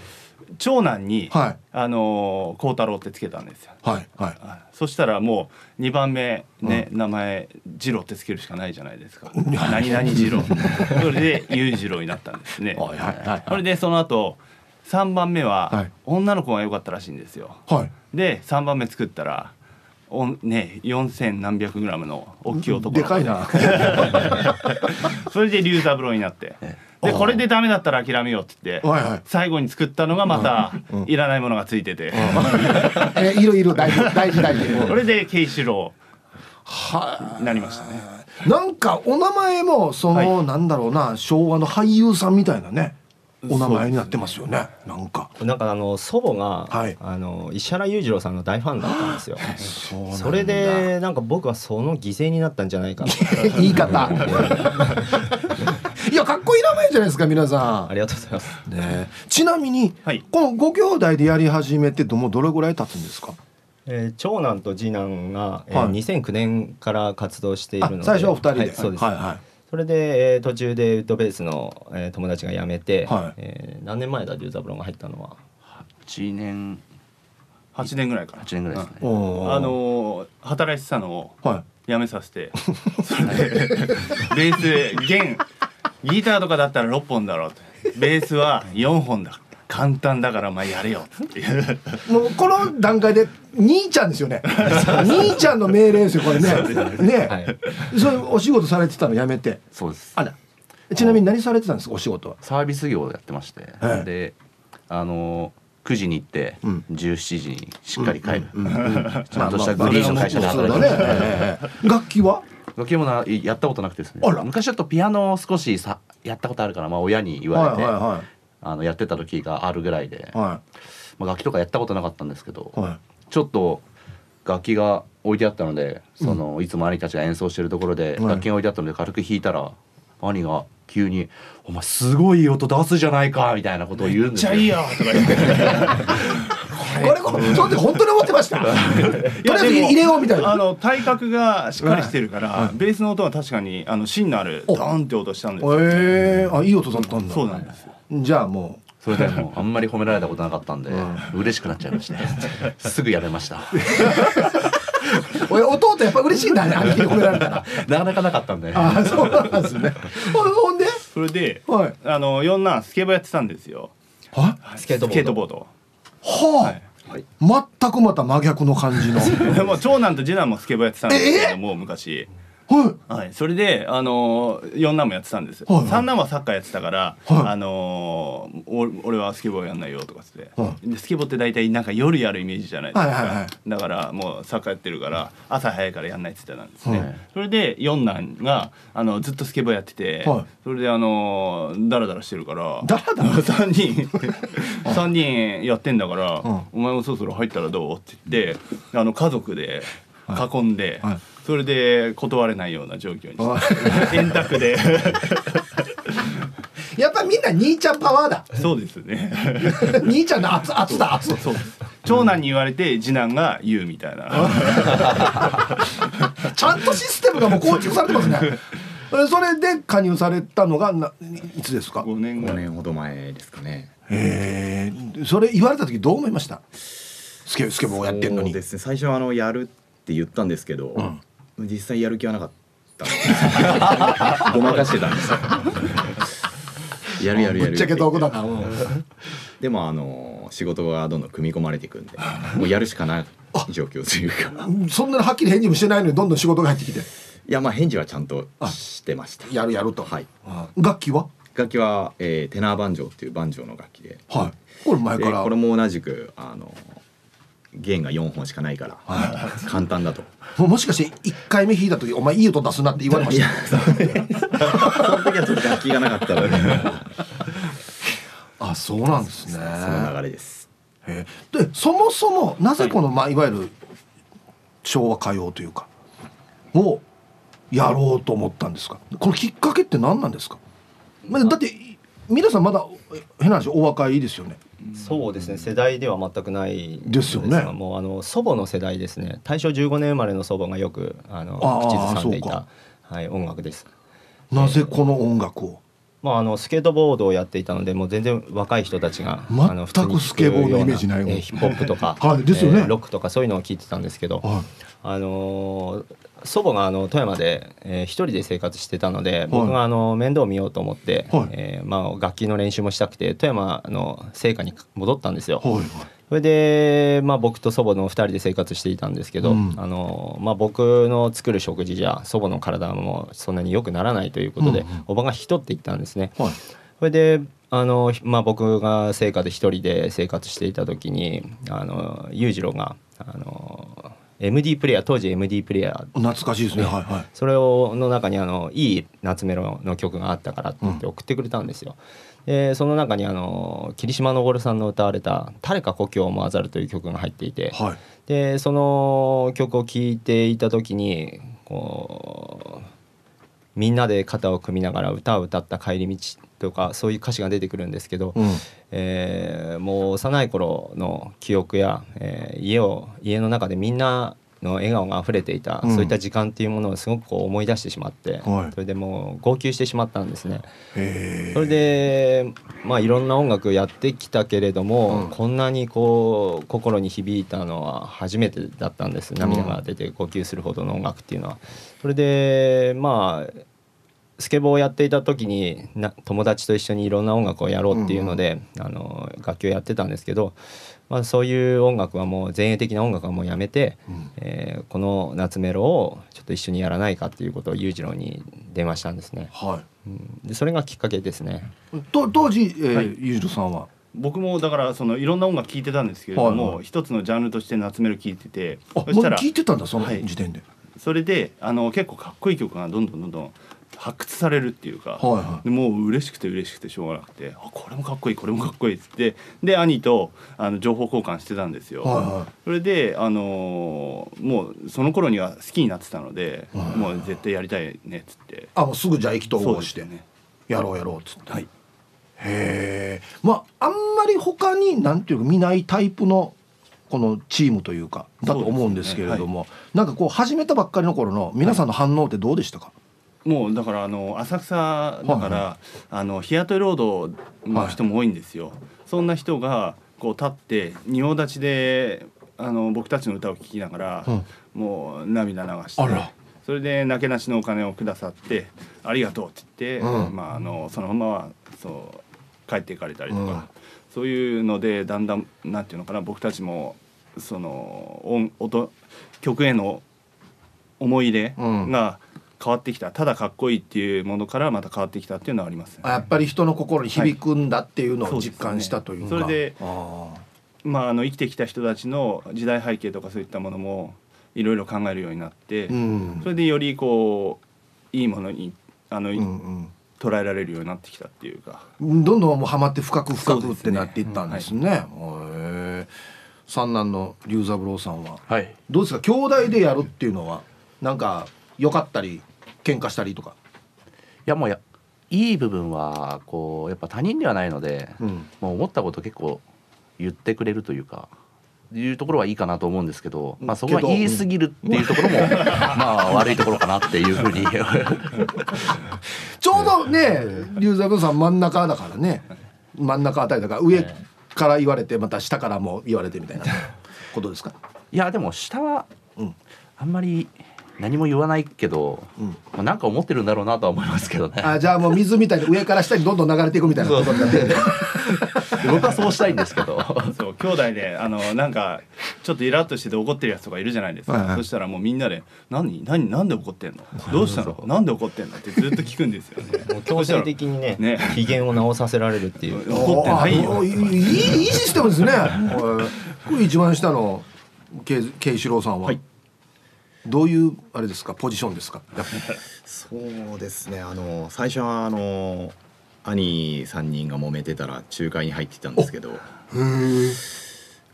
長男に、はい、あの孝太郎ってつけたんですよ。はいはい。そしたらもう二番目ね、うん、名前次郎ってつけるしかないじゃないですか。何々次郎。それで裕次郎になったんですね。はいはいはい。それでその後三番目は女の子が良かったらしいんですよ。はい。で三番目作ったら。おね四千何百グラムの大きい男でかいな それで龍三郎になって、でこれでダメだったら諦めようって言って、はいはい、最後に作ったのがまたいらないものがついてて、えいろいろ大事大事大事。これで慶四郎はなりましたね。なんかお名前もその、はい、なんだろうな昭和の俳優さんみたいなねお名前になってますよね。なんか。なんかあの祖母が、はい、あの石原裕次郎さんの大ファンだったんですよ。そそれでなんか僕はその犠牲になったんじゃないか 言い方。いやかっこいい名前じゃないですか皆さん。ありがとうございます。ね。ちなみに、はい、このご兄弟でやり始めてどもどれぐらい経つんですか？えー、長男と次男が、えーはい、2009年から活動しているので。最初はお二人で、はい、そうです、はいはい。それで、えー、途中でウッドベースの、えー、友達が辞めて、はい、えー、何年前だ龍三郎が入ったのは？8年8年ぐらいかな。8年ぐらいですね、あのー、働いてたのを辞めさせて、はい、それで ベース弦ギターとかだったら6本だろうベースは4本だ。簡単だからまあやれよって。いうもうこの段階で兄ちゃんですよね。兄ちゃんの命令ですよこれね。ね、はい、それお仕事されてたのやめて。そうです。あら。ちなみに何されてたんですかお仕事は？サービス業をやってまして、はい、であの9時に行って、うん、17時にしっかり帰る、うんうん、ちゃんとしたグリーンの会社で働いて、ね、楽器は？楽器もなやったことなくてですね。昔ちょっとピアノを少しさやったことあるから、まあ、親に言われて、はいはいはい。あのやってた時があるぐらいで、はい、まあ、楽器とかやったことなかったんですけど、はい、ちょっと楽器が置いてあったのでその、うん、いつも兄たちが演奏してるところで楽器が置いてあったので軽く弾いたら、兄が急に「お前すごい音出すじゃないか」みたいなことを言うんですよ。めっちゃいいよとか言って。これこれ本当に思ってました。とりあえず入れようみたいな。あの体格がしっかりしてるから、ベースの音は確かにあの芯のあるドーンって音したんですよ。ええー、あいい音だったんだ。そうなんです。じゃあもう。それでもあんまり褒められたことなかったんで、嬉しくなっちゃいまして。すぐやめました。俺弟やっぱ嬉しいんだね。兄貴に褒められたら。なかなかなかったんで。あそうなんですね。ほんで？それで、はい、あの四男スケボーやってたんですよ。は？スケートボード。はあ、はいはい、全くまた真逆の感じの。もう長男と次男もスケボーやってたんですけども昔はい、はい、それであの四男もやってたんです、はいはい、三男はサッカーやってたから、はい、あの俺はスケボーやんないよとかって、はい、でスケボーって大体なんか夜やるイメージじゃないですか、はいはいはい、だからもうサッカーやってるから朝早いからやんないって言ってたんですね、はい、それで四男があのずっとスケボーやってて、それであのダラダラしてるからダラダラ？3人。3人やってんだから、お前もそろそろ入ったらどう？って言ってあの家族で囲んで、はいはいそれで断れないような状況にして。円卓で。やっぱみんな兄ちゃんパワーだ。そうですね。兄ちゃんの圧圧だ圧。そう。長男に言われて次男が言うみたいな。ちゃんとシステムがもう構築されてますね。それで加入されたのがないつですか？5年 ,5 年ほど前ですかね。へえそれ言われた時どう思いました？スケスケボーやってんのに。ですね。最初はあのやるって言ったんですけど、うん実際やる気はなかった ごまかしてたんですよ。やるやるやるぶっちゃけどこだな、でもあの仕事がどんどん組み込まれていくんでもうやるしかない状況というか。そんなにはっきり返事もしてないのにどんどん仕事が入ってきて。いやまあ返事はちゃんとしてました。やるやると。はい。楽器は？楽器は、えー、テナーバンジョーっていうバンジョーの楽器で、はい、これ前から。これも同じくあの弦が4本しかないから、はい、簡単だと。もしかして1回目弾いた時「お前いい音出すな」って言われました？その時はちょっと楽器がなかったので。あそうなんですね。その流れです。でそもそもなぜこの、はい。まあ、いわゆる昭和歌謡というかをやろうと思ったんですか？このきっかけって何なんですか？だって皆さんまだ変な話お若いですよねそうですね世代では全くないですよね。もうあの祖母の世代ですね。大正15年生まれの祖母がよくあの口ずさんでいた、はい、音楽です。なぜこの音楽を？まあ、あのスケートボードをやっていたのでもう全然若い人たちが全くスケボーのイメージないえー、ヒップホップとか、はいですよね、えー、ロックとかそういうのを聞いてたんですけど、はい、あのー、祖母があの富山で、えー、一人で生活してたので、僕があの面倒を見ようと思って、はい、えー、まあ、楽器の練習もしたくて富山の生家に戻ったんですよ。はいそれで、まあ、僕と祖母の2人で生活していたんですけど、うん、あのまあ、僕の作る食事じゃ祖母の体もそんなに良くならないということで、うんうん、おばが引き取っていったんですね。はい、それであの、まあ、僕が生家で一人で生活していた時にあの裕次郎があの MD プレイヤー当時 MD プレイヤー。懐かしいですね、はいはい、それをの中にあのいい夏メロの曲があったからって言って送ってくれたんですよ。うん、でその中にあの霧島昇さんの歌われた「誰か故郷を回ざる」という曲が入っていて、はい、でその曲を聴いていた時にこうみんなで肩を組みながら歌を歌った帰り道とかそういう歌詞が出てくるんですけど、うん、えー、もう幼い頃の記憶や、えー、家を家の中でみんなの笑顔が溢れていた、うん、そういった時間っていうものをすごくこう思い出してしまって、はい、それでもう号泣してしまったんですね。それでまあいろんな音楽やってきたけれども、うん、こんなにこう心に響いたのは初めてだったんです。涙が出て号泣するほどの音楽っていうのは。それでまあスケボーをやっていた時にな友達と一緒にいろんな音楽をやろうっていうので、うん、あの楽器をやってたんですけど、まあ、そういう音楽はもう前衛的な音楽はもうやめて、うん、えー、この夏メロをちょっと一緒にやらないかっていうことを裕次郎に電話したんですね。はい、うん、でそれがきっかけですね。と当時、えーはい、裕次郎さんは？僕もだからそのいろんな音楽聴いてたんですけれども、はいはい、一つのジャンルとして夏メロ聴いててそしたら聴いてたんだその時点で、はい、それであの結構かっこいい曲がどんどんどんどん発掘されるっていうか、はいはい、もう嬉しくて嬉しくてしょうがなくてあこれもかっこいいこれもかっこいいっつってで兄とあの情報交換してたんですよ。はいはい、それで、あのー、もうその頃には好きになってたので、はい。はい、もう絶対やりたいねっつって。あもうすぐじゃあ意気投合して、ね、やろうやろうっつって。はい、へえまああんまり他になんていうか見ないタイプのこのチームというかだと思うんですけれども、ね。はい、なんかこう始めたばっかりの頃の皆さんの反応ってどうでしたか、もうだからあの浅草だから、はい、あの日雇い労働の人も多いんですよ。はい、そんな人がこう立って仁王立ちであの僕たちの歌を聴きながら、うん、もう涙流してそれでなけなしのお金をくださって「ありがとう」って言って、うん、まあ、あのそのままそう帰っていかれたりとか、うん、そういうのでだんだんなんていうのかな僕たちもその音音曲への思い入れが変わってきた。ただかっこいいっていうものからまた変わってきたっていうのはあります、ね、やっぱり人の心に響くんだっていうのを実感したというか、はい、それでまああの生きてきた人たちの時代背景とかそういったものもいろいろ考えるようになって、うん、それでよりこういいものにあの、うんうん。捉えられるようになってきたっていうか。どんどんもうはまって深く深くってなっていったんですね。すねうんはい、三男の龍三郎さんは、はい、どうですか？兄弟でやるっていうのはなんか良かったり喧嘩したりとか。いやもうやいい部分はこうやっぱ他人ではないので、うん、もう思ったこと結構言ってくれるというかいうところはいいかなと思うんですけど、まあ、そこは言い過ぎるっていうところも まあ悪いところかなっていうふうに。ちょうどね龍座さん真ん中だからね。真ん中あたりだから上から言われてまた下からも言われてみたいなことですか？いやでも下は、あんまり何も言わないけど、うん、まあ、なんか思ってるんだろうなとは思いますけどね。あじゃあもう水みたいに上から下にどんどん流れていくみたいな。ことになって僕はそうしたいんですけど。そう兄弟であのなんかちょっとイラッとしてて怒ってるやつとかいるじゃないですか、はいはい、そしたらもうみんなで「何何何で怒ってんの？どうしたの？なんで怒ってんの?」ってずっと聞くんですよね。もう強制的にねね。機嫌を直させられるっていう。怒ってないよ。いいいいシステムですね。これ一番下の慶一郎さんは、はいどういうあれですかポジションですか？そうですね。あの最初はあの兄3人が揉めてたら仲介に入ってたんですけど。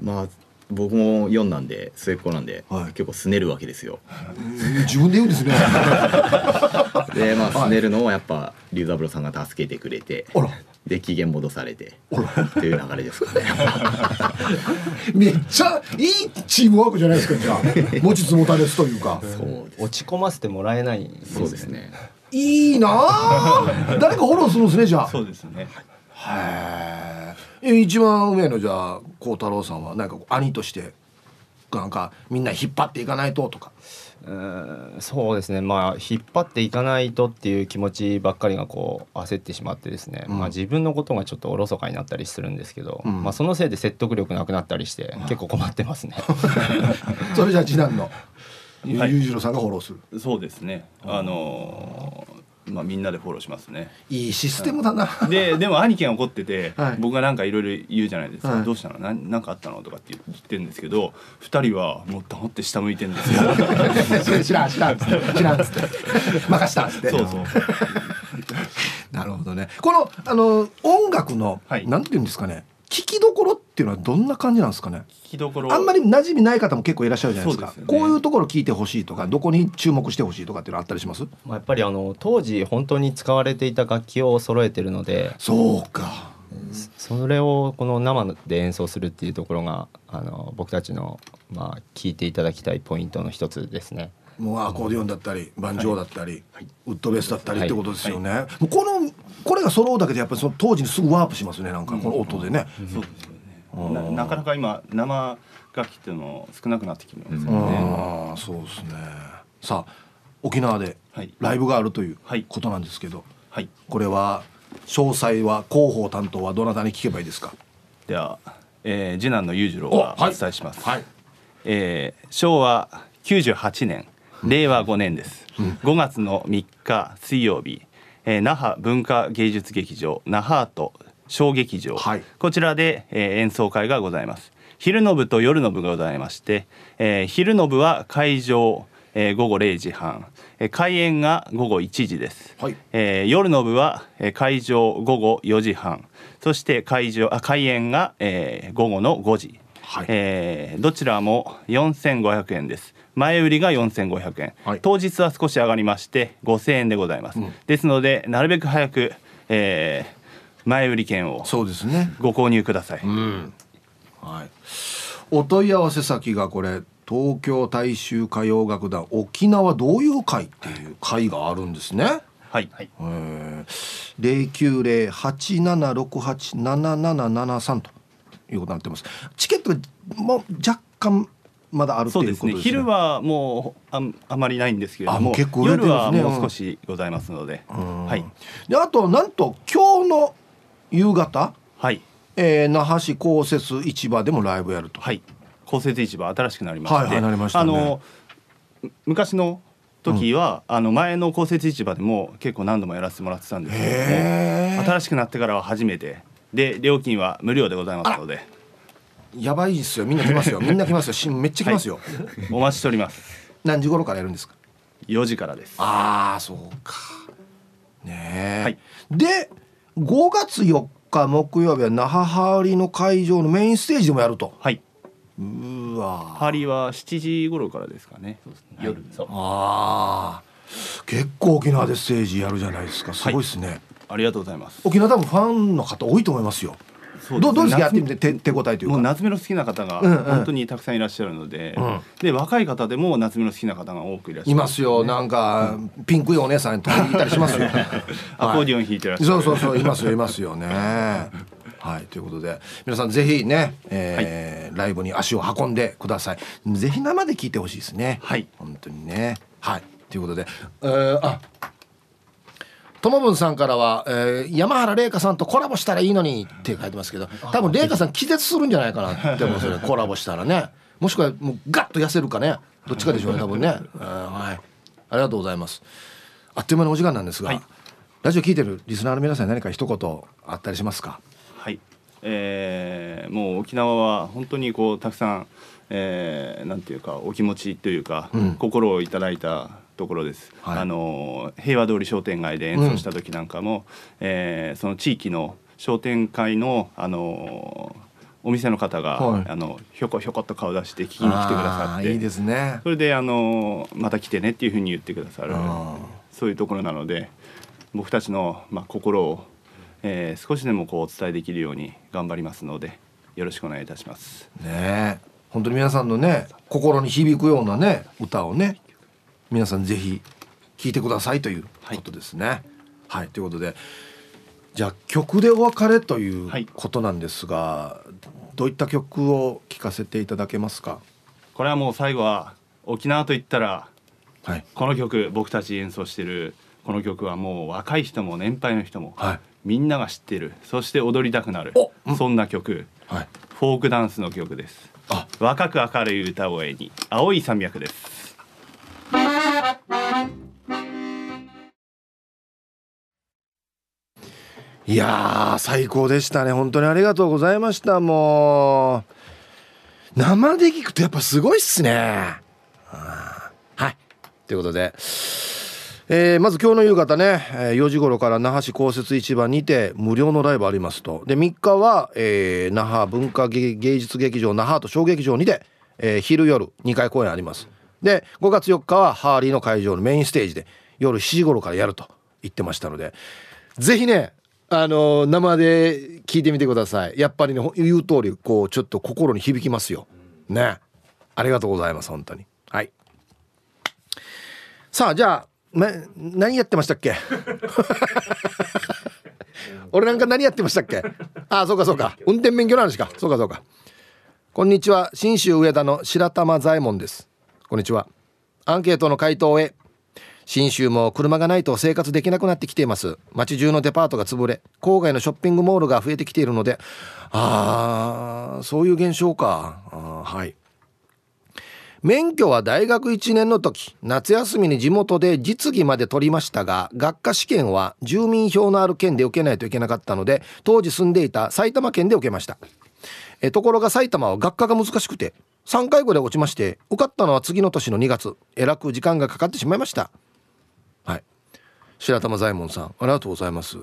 まあ僕も4なんで末っ子なんで、はい、結構すねるわけですよ。自分で言うんですね。でまあすねるのをやっぱ龍三郎さんが助けてくれてで機嫌戻されてっていう流れですかね。めっちゃいいチームワークじゃないですかじゃあ 持ちつ持たれつというか。そう落ち込ませてもらえない、そうですね。いいな誰かフォローするんですねじゃあ。そうですね。はい。一番上のじゃあ孝太郎さんはなんか兄としてなんかみんな引っ張っていかないととか。うんそうですねまあ引っ張っていかないとっていう気持ちばっかりがこう焦ってしまってですね、うん、まあ、自分のことがちょっとおろそかになったりするんですけど、うん、まあ、そのせいで説得力なくなったりして結構困ってますね。それじゃあ次男の裕次郎さんがフォローする。そうですね。あのーまあ、みんなでフォローしますね。いいシステムだな、ででも兄貴が怒ってて、はい、僕がなんかいろいろ言うじゃないですか、はい、どうしたの？何なんかあったの？とかって言ってるんですけど2人はもう黙って下向いてるんですよ。知らん知らん知らんっつって。任したっつって。そうそう。なるほどね。このあの音楽の、はい、なんていうんですかね聞きどころっていうのはどんな感じなんですかね？聞きどころ。あんまり馴染みない方も結構いらっしゃるじゃないですか、ね、こういうところ聞いてほしいとかどこに注目してほしいとかっていうのあったりします、まあ、やっぱりあの当時本当に使われていた楽器を揃えてるのでそうか。それをこの生で演奏するっていうところがあの僕たちのまあ聞いていただきたいポイントの一つですね。もうアコーディオンだったりバンジョーだったり、はい、ウッドベースだったりってことですよね、はいはい、このこれが揃うだけでやっぱりその当時にすぐワープしますねなんかこの音でね、うん、そうですよななかなか今生楽器っていうの少なくなってきますよね。ああそうですね。さあ沖縄でライブがあるということなんですけど、はい、これは詳細は広報担当はどなたに聞けばいいですか？では、えー、次男の裕次郎がお伝えします。はい、えー、昭和98年令和5年です。うん、5月の3日水曜日、えー、那覇文化芸術劇場那覇アート小劇場、はい、こちらで、えー、演奏会がございます。昼の部と夜の部がございまして、えー、昼の部は会場、えー、午後0時半、えー、開演が午後1時です、はい、えー、夜の部は、えー、会場午後4時半。そして会場あ開演が、えー、午後の5時、はい、えー、どちらも4500円です前売りが4500円、はい、当日は少し上がりまして5000円でございます、うん、ですのでなるべく早く、えー、前売り券をそうですね。ご購入ください、うん、はい、お問い合わせ先がこれ東京大衆歌謡楽団沖縄どういう会っていう会があるんですね。はい、零九零八七六八七七七三ということになってます。チケットがもう若干まだあるというですね。昼はもうああまりないんですけれども、夜はもう少しございますので、はい。であとなんと今日の夕方、はい。えー、那覇市公設市場でもライブやると。はい。公設市場新しくなりまして、はいはいね、あの昔の時は、うん、あの前の公設市場でも結構何度もやらせてもらってたんですけども新しくなってからは初めて。で料金は無料でございますのでやばいですよ。みんな来ますよ。みんな来ますよ。めっちゃ来ますよ、はい、お待ちしております。何時頃からやるんですか？4時からです。ああそうか。ねえ、はい、で5月4日木曜日は那覇ハーリーの会場のメインステージでもやると。はい。うわハーリーは7時頃からですかね。夜、はい、ああ結構沖縄でステージやるじゃないですか。すごいですね、はい、ありがとうございます。沖縄多分ファンの方多いと思いますよどどうですかやってみて手手応えというか？もう夏目の好きな方が本当にたくさんいらっしゃるので、うん、で若い方でも夏目の好きな方が多くいらっしゃる、ね、いますよ。なんか、うん、ピンクいお姉さんといたりしますよ。アコーディオン弾いてらっしゃる、そうそうそういますよいますよね。はいということで皆さんぜひね、えー、はい、ライブに足を運んでください。ぜひ生で聞いてほしいですね。はい。本当にね。はい。ということで、えー、あともぶんさんからは、えー、山原玲香さんとコラボしたらいいのにって書いてますけど多分玲香さん気絶するんじゃないかなって思うそれ コラボしたらね。もしくはもうガッと痩せるかね。どっちかでしょうね多分ね、えー、はい。ありがとうございます。あっという間のお時間なんですが、はい、ラジオ聞いてるリスナーの皆さんに何か一言あったりしますか？はい。えー、もう沖縄は本当にこうたくさん、えー、なんていうかお気持ちというか、うん、心をいただいたところです、はい、あの平和通り商店街で演奏した時なんかも、うん、えー、その地域の商店会のあのお店の方が、はい、あのひょこひょこっと顔出して聞きに来てくださって。いいですね。それであのまた来てねっていうふうに言ってくださる。そういうところなので僕たちの、まあ、心を、えー、少しでもこうお伝えできるように頑張りますのでよろしくお願いいたします。ね本当に皆さんのね心に響くようなね歌をね皆さんぜひ聴いてくださいということですね。はい、はい、ということでじゃあ曲でお別れということなんですが、はい、どういった曲を聴かせていただけますか？これはもう最後は沖縄といったら、はい、この曲僕たち演奏してるこの曲はもう若い人も年配の人も、はい、みんなが知ってるそして踊りたくなる、そんな曲、はい、フォークダンスの曲です。若く明るい歌声に青い山脈ですいや最高でしたね。本当にありがとうございました。もう生で聞くとやっぱすごいっすね。はい。ということで。えー、まず今日の夕方ね4時頃から那覇市公設市場にて無料のライブありますと。で3日は、えー、那覇文化芸術劇場那覇と小劇場にて、えー、昼夜2回公演あります。で5月4日はハーリーの会場のメインステージで夜7時頃からやると言ってましたのでぜひねあの生で聞いてみてください。やっぱりね言う通りこうちょっと心に響きますよ。ね。ありがとうございます本当に。はい。さあじゃあ、ま、何やってましたっけ？俺なんか何やってましたっけ？ああそうかそうか。運転免許の話か。そうかそうか。こんにちは。信州上田の白玉左衛門です。こんにちは。アンケートの回答へ。信州も車がないと生活できなくなってきています。街中のデパートが潰れ郊外のショッピングモールが増えてきているのでああそういう現象か。はい。免許は大学1年の時夏休みに地元で実技まで取りましたが学科試験は住民票のある県で受けないといけなかったので当時住んでいた埼玉県で受けました。えところが埼玉は学科が難しくて3回後で落ちまして受かったのは次の年の2月。えらく時間がかかってしまいました。はい。白玉左衛門さんありがとうございます。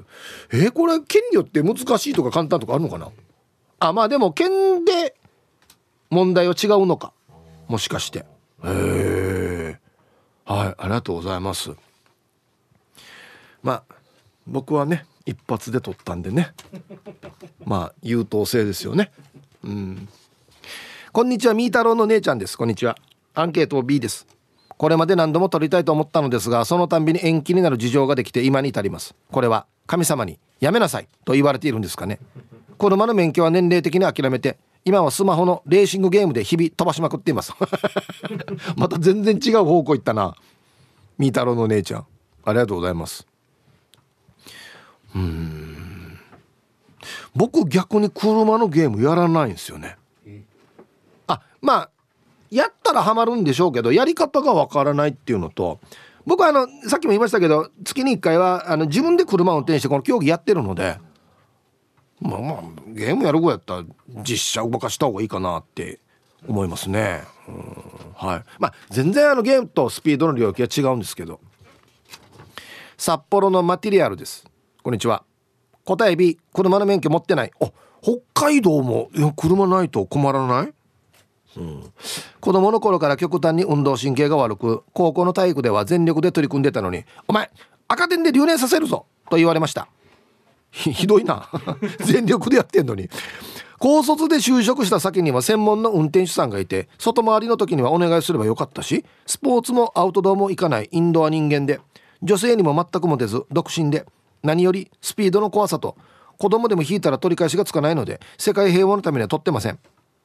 えー、これ県によって難しいとか簡単とかあるのかな？あまあでも県で問題は違うのか。もしかして。へえはいありがとうございます。まあ僕はね一発で取ったんでね。まあ優等生ですよね。うん。こんにちはみー太郎の姉ちゃんです。こんにちは。アンケート B です。これまで何度も取りたいと思ったのですがそのたんびに延期になる事情ができて今に至ります。これは神様にやめなさいと言われているんですかね。車の免許は年齢的に諦めて今はスマホのレーシングゲームで日々飛ばしまくっています。また全然違う方向行ったな。みー太郎の姉ちゃん。ありがとうございます。うん。僕逆に車のゲームやらないんですよね。まあやったらハマるんでしょうけどやり方がわからないっていうのと僕はあのさっきも言いましたけど月に1回はあの自分で車を運転してこの競技やってるのでまあまあゲームやるぐらいやったら実写動かした方がいいかなって思いますね。はい。まあ全然あのゲームとスピードの領域は違うんですけど。札幌のマテリアルです。こんにちは。答え B 車の免許持ってない。あ北海道も車ないと困らない？うん、子供の頃から極端に運動神経が悪く高校の体育では全力で取り組んでたのに「お前赤点で留年させるぞ!」と言われました。ひどいな。全力でやってんのに。高卒で就職した先には専門の運転手さんがいて外回りの時にはお願いすればよかったしスポーツもアウトドアも行かないインドア人間で。女性にも全くモテず独身で。何よりスピードの怖さと子供でも引いたら取り返しがつかないので世界平和のためには取ってません。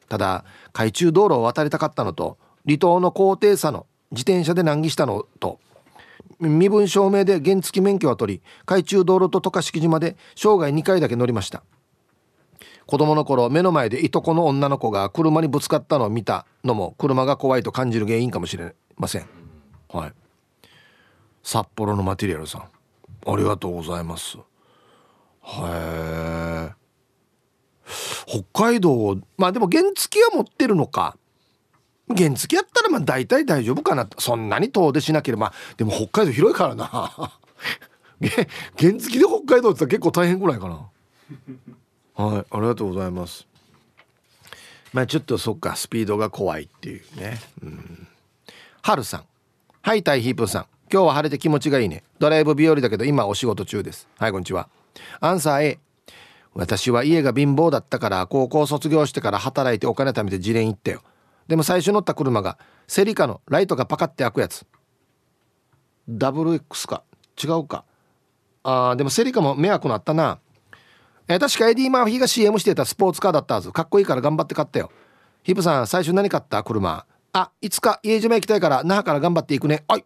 ただ海中道路を渡りたかったのと離島の高低差の自転車で難儀したのと身分証明で原付免許は取り海中道路と渡嘉敷島で生涯2回だけ乗りました。子供の頃目の前でいとこの女の子が車にぶつかったのを見たのも車が怖いと感じる原因かもしれません。はい。札幌のマテリアルさんありがとうございます。へえ北海道まあでも原付は持ってるのか。原付やったらまあ大体大丈夫かなそんなに遠出しなければ。でも北海道広いからな。原付で北海道って結構大変ぐらいかな。はいありがとうございます。まあちょっとそっかスピードが怖いっていうね。うん。春さん。はいタイヒープさん。今日は晴れて気持ちがいいね。ドライブ日和だけど今お仕事中です。はいこんにちは。アンサー A 私は家が貧乏だったから高校卒業してから働いてお金貯めて自連行ったよ。でも最初乗った車がセリカのライトがパカって開くやつ。ダブル X か。違うか。あーでもセリカも迷惑なったな。え、確かエディ・マーフィーが CM してたスポーツカーだったはず。かっこいいから頑張って買ったよ。ヒプさん最初何買った車？あいつか家島行きたいから那覇から頑張っていくね。はい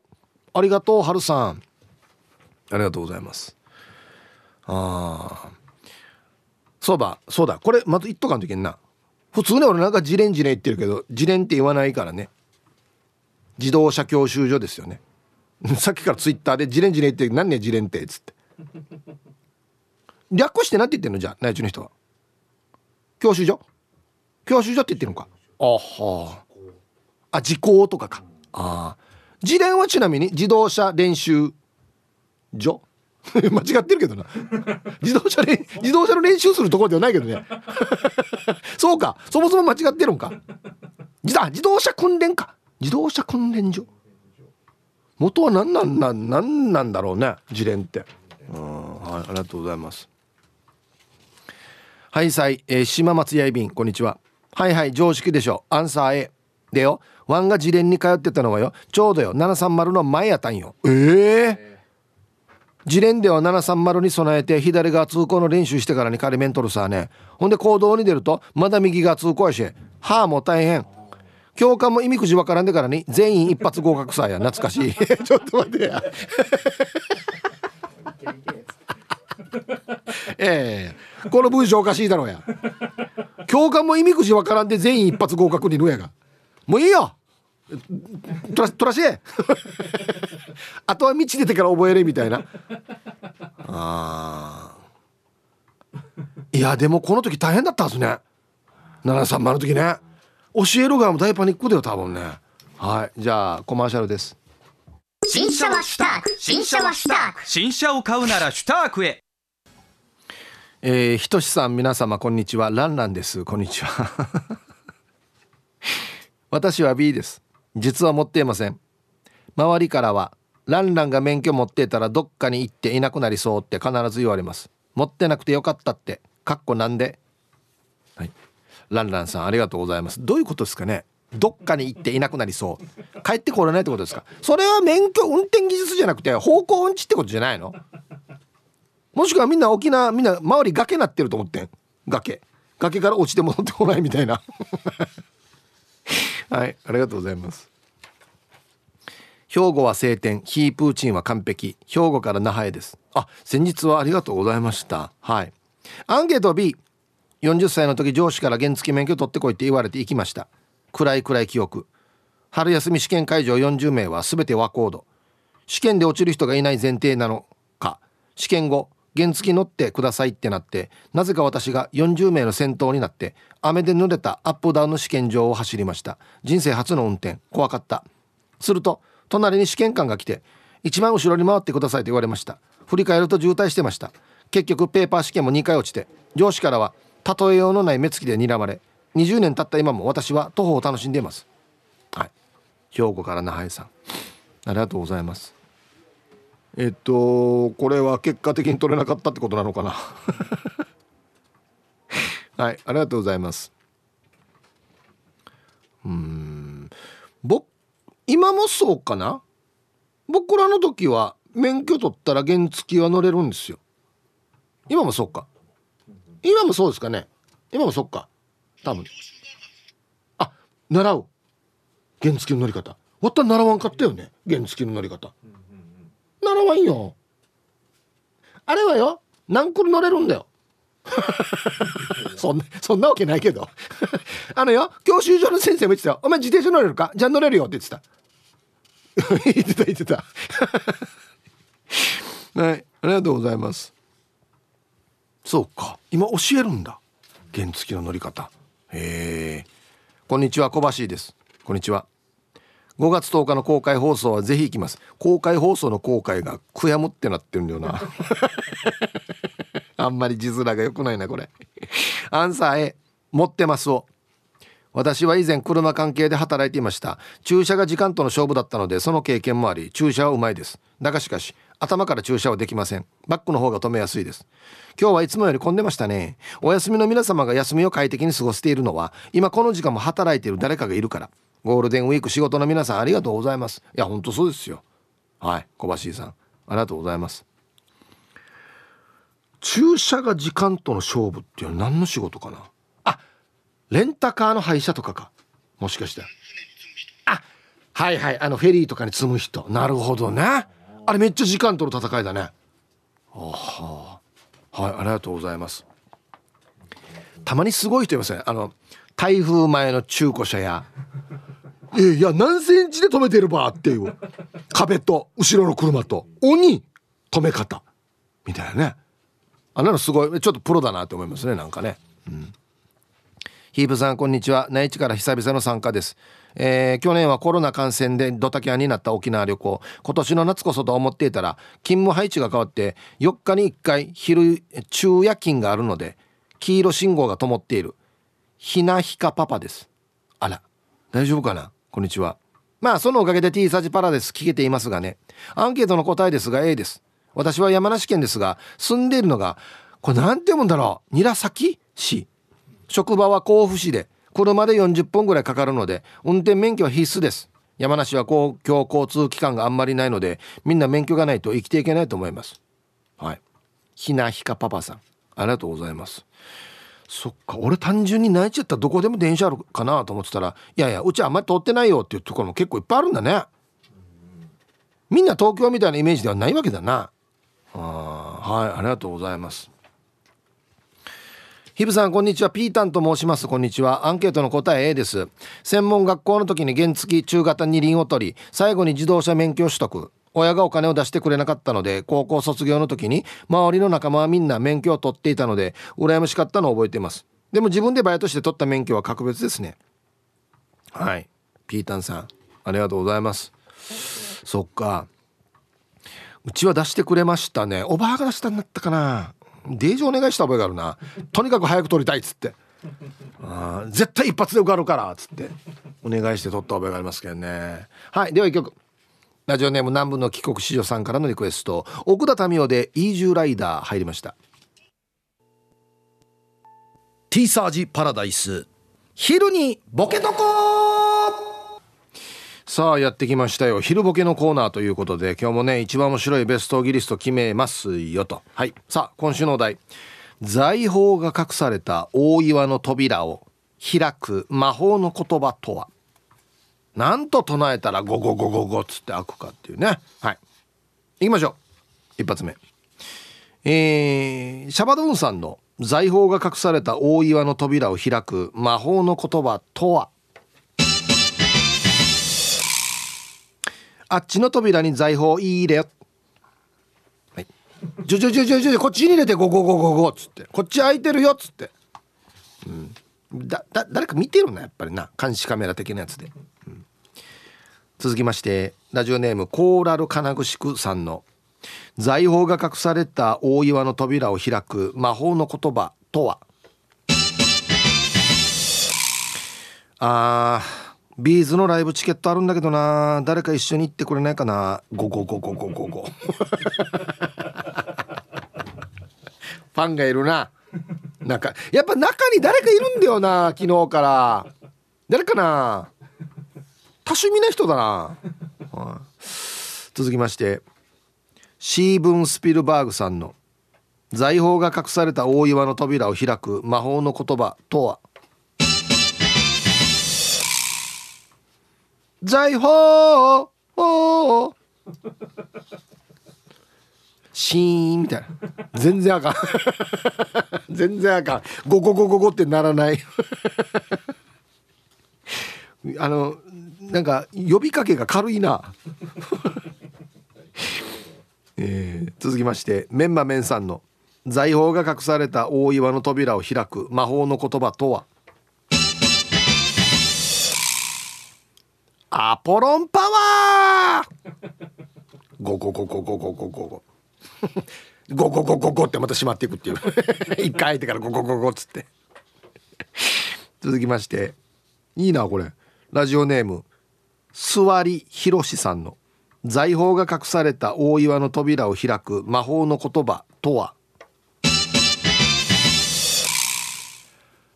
ありがとうはるさん。ありがとうございます。ああそうだそうだ。これまず言っとかんといけんな。普通ね俺なんか自連自連言ってるけど自連って言わないからね。自動車教習所ですよね。さっきからツイッターで自連自連って何ね自連ってっつって。略して何て言ってんの？じゃあ内地の人は。教習所？教習所って言ってるのか？あはああ時効とかか。ああ自連はちなみに自動車練習所？間違ってるけどな。自動車練自動車の練習するところではないけどね。そうか。そもそも間違ってるんか。自自動車訓練か。自動車訓練所。元は何なんなんなんだろうね。自連って。うん。はいありがとうございます。はいさい、えー、島松やいびんこんにちは。はいはい常識でしょ。アンサー A でよ。ワンが自連に通ってたのはよ。ちょうどよ。730の前やったんよ。ええー？自連では730に備えて左側通行の練習してからに仮面取るさね。ほんで行動に出るとまだ右側通行やしはあも大変。教官も意味くじわからんでからに全員一発合格さや。懐かしい。ちょっと待ってや。ええ。ー、この文章おかしいだろうや。教官も意味くじわからんで全員一発合格にのやが。もういいよ。トラトラシエあとは道出てから覚えれみたいな。あいやでもこの時大変だったはずね。730の時ね。教える側も大パニックだよ多分ね。はい。じゃあコマーシャルです。新車はシュターク。新車はシュターク。新車を買うならシュタークへ。えー、ひとしさん皆様こんにちは。ランランです。こんにちは。私は B です実は持っていません。周りからはランランが免許持ってたらどっかに行っていなくなりそうって必ず言われます。持ってなくてよかったって。かっこなんで。はい。ランランさんありがとうございます。どういうことですかね。どっかに行っていなくなりそう。帰ってこれないってことですか。それは免許運転技術じゃなくて方向音痴ってことじゃないの？もしくはみんな沖縄みんな周り崖なってると思ってん。崖。崖から落ちて戻ってこないみたいな。はいありがとうございます。兵庫は晴天ヒープーチンは完璧。兵庫から那覇へです。あ先日はありがとうございました。はい。アンケート B40 歳の時上司から原付免許取ってこいって言われて行きました。暗い暗い記憶。春休み試験会場40名は全て和コード試験で落ちる人がいない前提なのか。試験後原付乗ってくださいってなってなぜか私が40名の先頭になって雨で濡れたアップダウンの試験場を走りました。人生初の運転。怖かった。すると隣に試験官が来て一番後ろに回ってくださいと言われました。振り返ると渋滞してました。結局ペーパー試験も2回落ちて上司からは例えようのない目つきで睨まれ20年経った今も私は徒歩を楽しんでいます。はい。兵庫から那覇さん。ありがとうございます。えっとこれは結果的に取れなかったってことなのかな？はいありがとうございます。うん。僕今もそうかな？僕らの時は免許取ったら原付は乗れるんですよ。今もそうか？今もそうですかね？今もそっか。多分。あ習う。原付の乗り方。わった習わんかったよね？原付の乗り方。うん習わんよ。あれはよ何個乗れるんだよ。そんなそんなわけないけど。あのよ教習所の先生も言ってたよ「お前自転車乗れるか？じゃあ乗れるよ」って 言ってた。言ってた言ってた。はいありがとうございます。そうか今教えるんだ。原付の乗り方。へえ。こんにちは小橋です。こんにちは5月10日の公開放送はぜひ行きます。公開放送の公開が悔やむってなってるんだよな。あんまり字面が良くないなこれ。アンサー A 持ってますを。私は以前車関係で働いていました。駐車が時間との勝負だったのでその経験もあり駐車はうまいです。だがしかし頭から駐車はできません。バックの方が止めやすいです。今日はいつもより混んでましたね。お休みの皆様が休みを快適に過ごしているのは今この時間も働いている誰かがいるから。ゴールデンウィーク仕事の皆さんありがとうございます。いやほんとそうですよ。はい小橋さん。ありがとうございます。駐車が時間との勝負っていうのは何の仕事かな？あレンタカーの廃車とかか。もしかして。あはいはいあのフェリーとかに積む人。なるほどね。あれめっちゃ時間との戦いだね。あは。いありがとうございます。たまにすごい人いますねあの台風前の中古車や。えいや何センチで止めてるばっていう。壁と後ろの車と。鬼止め方。みたいなね。あんなのすごい。ちょっとプロだなって思いますねなんかね、うん、ヒープさんこんにちは。内地から久々の参加です。えー、去年はコロナ感染でドタキャンになった沖縄旅行。今年の夏こそと思っていたら勤務配置が変わって4日に1回昼昼夜勤があるので黄色信号が灯っている。ひなひかパパです。あら大丈夫かな？こんにちは。まあそのおかげで T サジパラです聞けていますがね。アンケートの答えですが A です。私は山梨県ですが住んでいるのがこれ何て読むんだろう。韮崎市。職場は甲府市で車で40分ぐらいかかるので運転免許は必須です。山梨は公共交通機関があんまりないのでみんな免許がないと生きていけないと思います。はい。ひなひかパパさん。ありがとうございます。そっか俺単純に泣いちゃったらどこでも電車あるかなと思ってたらいやいやうちあんまり通ってないよっていうところも結構いっぱいあるんだね。みんな東京みたいなイメージではないわけだな。あはいありがとうございます。ヒブさんこんにちは。ピータンと申します。こんにちは。アンケートの答え A です。専門学校の時に原付中型二輪を取り最後に自動車免許取得。親がお金を出してくれなかったので高校卒業の時に周りの仲間はみんな免許を取っていたので羨ましかったのを覚えています。でも自分でバイトして取った免許は格別ですね。はい。ピータンさんありがとうございます。そっか。うちは出してくれましたね。おばあが出したんだったかな。デージお願いした覚えがあるな。とにかく早く取りたいっつって。あ絶対一発で受かるからっつって。お願いして取った覚えがありますけどね。はい。では一曲。ラジオネーム南部の帰国子女さんからのリクエスト。奥田民生でイージューライダー入りました。ティーサージパラダイス。昼にボケとこさあやってきましたよ。昼ボケのコーナーということで今日もね一番面白いベストギリスト決めますよと。はい。さあ今週のお題。財宝が隠された大岩の扉を開く魔法の言葉とは？なんと唱えたらゴゴゴゴゴっつって開くかっていうね。はい。行きましょう。一発目。えー、シャバドゥンさんの財宝が隠された大岩の扉を開く魔法の言葉とは？あっちの扉に財宝入れよ。はい。じょじょじょじょじょこっちに入れてゴゴゴゴゴっつってこっち開いてるよっつってうんだだ誰か見てるなやっぱりな監視カメラ的なやつで続きましてラジオネームコーラル金具宿さんの財宝が隠された大岩の扉を開く魔法の言葉とは？あービーズのライブチケットあるんだけどな誰か一緒に行ってくれないかなゴゴゴゴゴゴゴ。ファンがいるな。なんかやっぱ中に誰かいるんだよな昨日から。誰かな？多趣味な人だな、続きましてシーブン・スピルバーグさんの財宝が隠された大岩の扉を開く魔法の言葉とは？財宝！おシーンみたいな。全然あかん。全然あかん。ゴゴゴゴゴってならない。あのなんか呼びかけが軽いな。えー、続きましてメンマメンさんの財宝が隠された大岩の扉を開く魔法の言葉とは？アポロンパワー！ゴゴゴゴゴゴゴゴゴ。ゴゴゴゴゴってまた閉まっていくっていう。一回開いてからゴゴゴゴっつって。続きましていいなこれ。ラジオネーム座りひろしさんの財宝が隠された大岩の扉を開く魔法の言葉とは？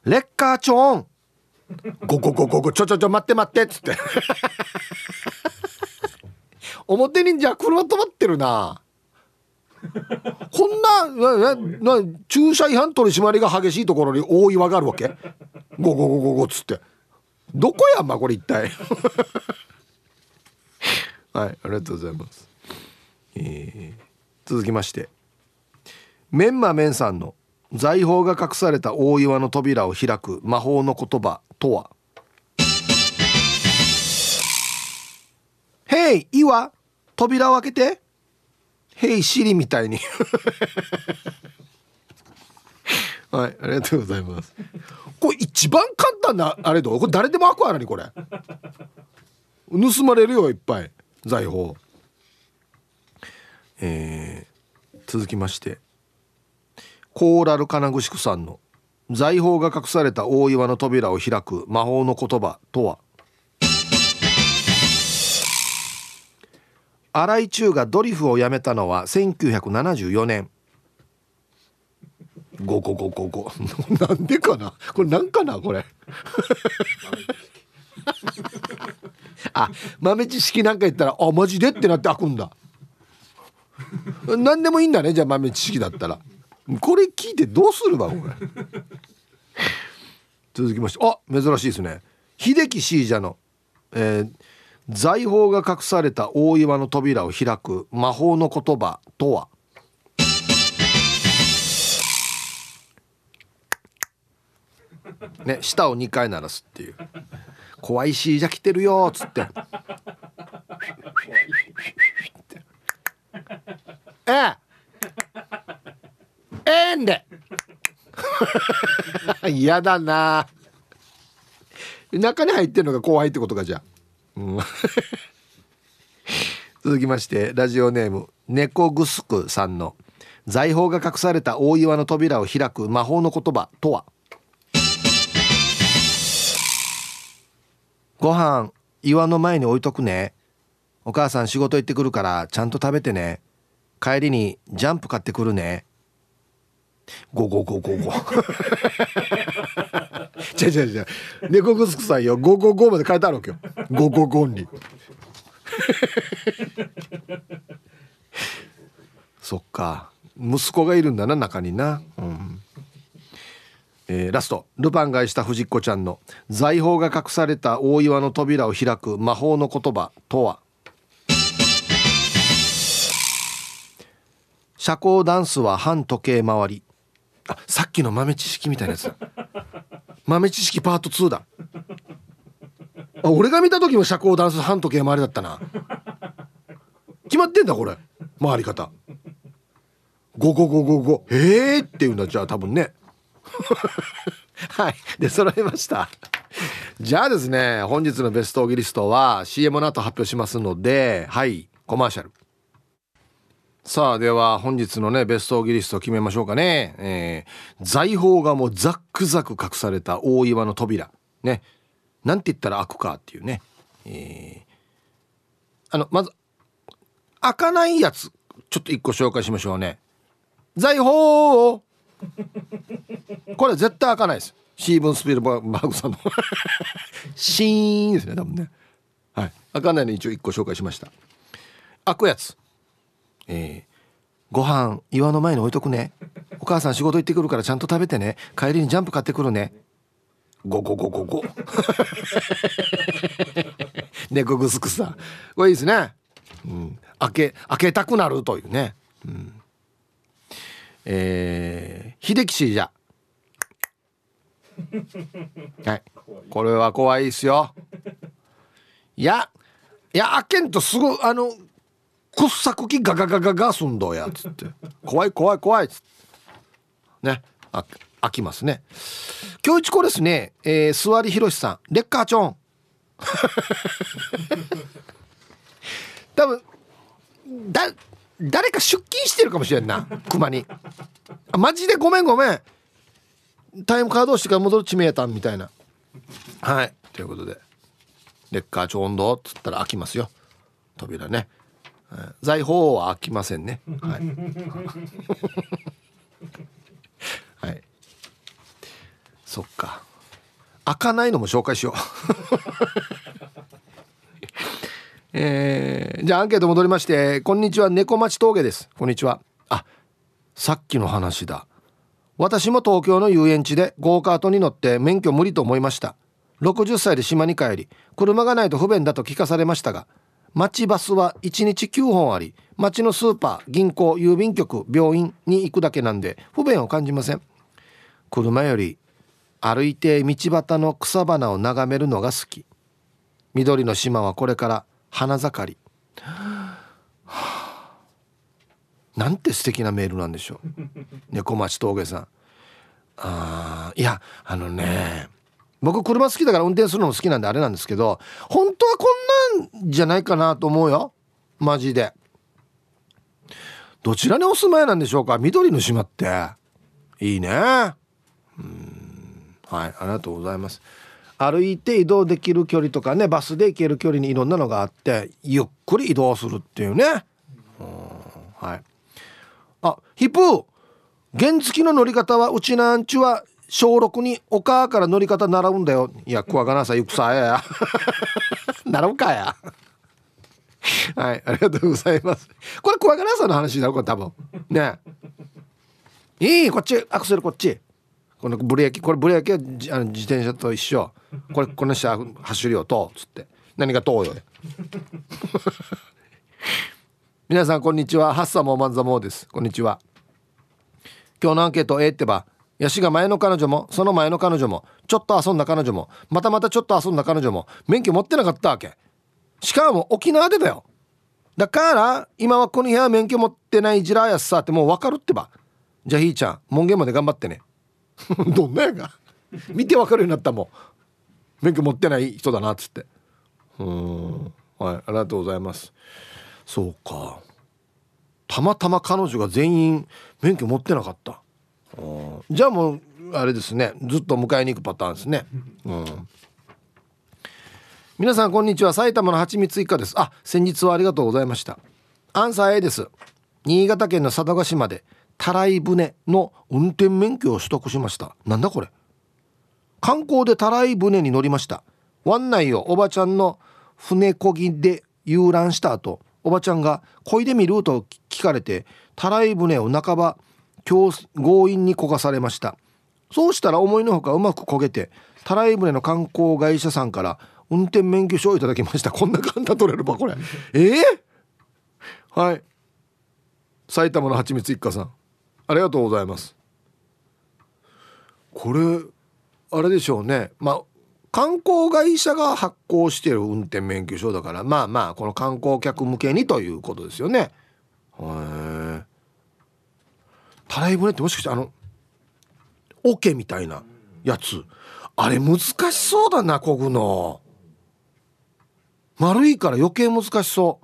レッカーチョン。ゴゴゴゴゴ。ちょちょちょ待って待って。っつって。表にじゃ車止まってるな。こんななな駐車違反取り締まりが激しいところに大岩があるわけ？ゴゴゴゴゴ。っつって。どこやんまこれ一体。はいありがとうございます、えー、続きまして。メンマメンさんの財宝が隠された大岩の扉を開く魔法の言葉とは「へい岩？扉を開けて」「へいシリ」みたいに。はいありがとうございますこれ一番簡単なあれどこれ誰でも開くわなにこれ。盗まれるよいっぱい。財宝。えー、続きまして。コーラル金具宿さんの。財宝が隠された大岩の扉を開く。魔法の言葉。とは。新井中がドリフをやめたのは1974年。ゴゴゴゴゴなんでかな？これなんかなこれ？あ豆知識なんか言ったらあマジでってなって開くんだ。何でもいいんだねじゃあ豆知識だったら。これ聞いてどうするわこれ。続きまして。あ珍しいですね。秀樹シージャの、えー、財宝が隠された大岩の扉を開く魔法の言葉とは？ね舌を2回鳴らすっていう。怖いしじゃ来てるよっつって。ええ。ええんで。嫌だな。中に入ってるのが怖いってことかじゃ、うん、続きましてラジオネーム猫ぐすくさんの財宝が隠された大岩の扉を開く魔法の言葉とは？ご飯岩の前に置いとくね。お母さん仕事行ってくるからちゃんと食べてね。帰りにジャンプ買ってくるね。ゴゴゴゴゴ違う違う違う。猫ぐすくさんよ。ゴゴゴまで書いてあるわけよ。ゴゴゴンリそっか。息子がいるんだな中にな。うんえー、ラスト。ルパンがした藤子ちゃんの財宝が隠された大岩の扉を開く魔法の言葉とは？社交ダンスは反時計回り。あさっきの豆知識みたいなやつだ。豆知識パート2だ。あ俺が見た時も社交ダンス反時計回りだったな。決まってんだこれ。回り方。ゴゴゴゴゴ。へえっていうんだ。じゃあ多分ね はい。で揃いました。じゃあですね本日のベストオギリストは CM の後発表しますのではい。コマーシャル。さあでは本日のねベストオギリスト決めましょうかね、えー、財宝がもうザックザク隠された大岩の扉。ね。なんて言ったら開くかっていうね、えー、あのまず開かないやつちょっと一個紹介しましょうね。財宝 これ絶対開かないです。シーブン・スピルバーグさんの。シーンですね多分ね。はい。開かないの一応一個紹介しました。開くやつ。えー、ご飯岩の前に置いとくね。お母さん仕事行ってくるからちゃんと食べてね。帰りにジャンプ買ってくるね。ゴゴゴゴゴ猫ぐすくさ。これいいですね、うん、開け開けたくなるというね、うん、えー、秀樹氏じゃ。はい。これは怖いですよ。いやいや開けんとすごいあのくっさくきガガガガガすんどやつって。怖い怖い怖いつって。ね。あ開きますね。今日一個ですね、えー、座りひろしさん。レッカーチョン。多分だ誰か出勤してるかもしれんな。熊に。あマジで？ごめんごめん。タイムカードしてから戻る地名たんみたいな。はい。ということで。レッカーチョンドっつったら開きますよ。扉ね。財宝は開きませんね。はい、はい、そっか。開かないのも紹介しよう。えー、じゃあアンケート戻りましてこんにちは猫町峠です。こんにちは。あさっきの話だ。私も東京の遊園地でゴーカートに乗って免許無理と思いました。60歳で島に帰り車がないと不便だと聞かされましたが町バスは1日9本あり町のスーパー銀行郵便局病院に行くだけなんで不便を感じません。車より歩いて道端の草花を眺めるのが好き。緑の島はこれから花盛り、はあ、なんて素敵なメールなんでしょう。猫町峠さん。あいやあのね僕車好きだから運転するのも好きなんであれなんですけど本当はこんなんじゃないかなと思うよ。マジで。どちらにお住まいなんでしょうか？緑の島って。いいね。うん。はいありがとうございます歩いて移動できる距離とかねバスで行ける距離にいろんなのがあってゆっくり移動するっていうね。はい。あヒップ原付の乗り方はうちなんちは小6にお母から乗り方習うんだよ。いや怖がなさいくさやや。習うかや。はいありがとうございます。これ怖がなさの話だろこれ多分。ね。いいこっちアクセルこっち。このブレーキこれブレーキはあの自転車と一緒。これこの下走るよとつって。何がとうよ。皆さんこんにちは。ハッサモーマンザモーです。こんにちは。今日のアンケートええってばヤシが前の彼女もその前の彼女もちょっと遊んだ彼女もまたまたちょっと遊んだ彼女も免許持ってなかったわけ。しかも沖縄でだよ。だから今はこの部屋免許持ってないジラーやさってもう分かるってば。じゃあひーちゃん門限まで頑張ってね。どんなやが。見て分かるようになったもん。免許持ってない人だなっつって。うん。はいありがとうございます。そうか。たまたま彼女が全員免許持ってなかった。じゃあもうあれですね。ずっと迎えに行くパターンですね。うん。皆さんこんにちは。埼玉のはちみつ一家です。あ先日はありがとうございました。アンサー A です。新潟県の佐渡島で。たらい船の運転免許を取得しました。なんだこれ。観光でたらい船に乗りました。湾内をおばちゃんの船こぎで遊覧した後おばちゃんが「こいでみる?」と聞かれてたらい船を半ば強引に焦がされましたそうしたら思いのほかうまく焦げてたらい船の観光会社さんから運転免許証をいただきましたこんな簡単取れるばこれ。ええー、はい。埼玉のはちみつ一家さん。ありがとうございます。これあれでしょうね。まあ観光会社が発行している運転免許証だからまあまあこの観光客向けにということですよね。へえたらい船ってもしかしてあの桶みたいなやつ。あれ難しそうだなこぐの。丸いから余計難しそ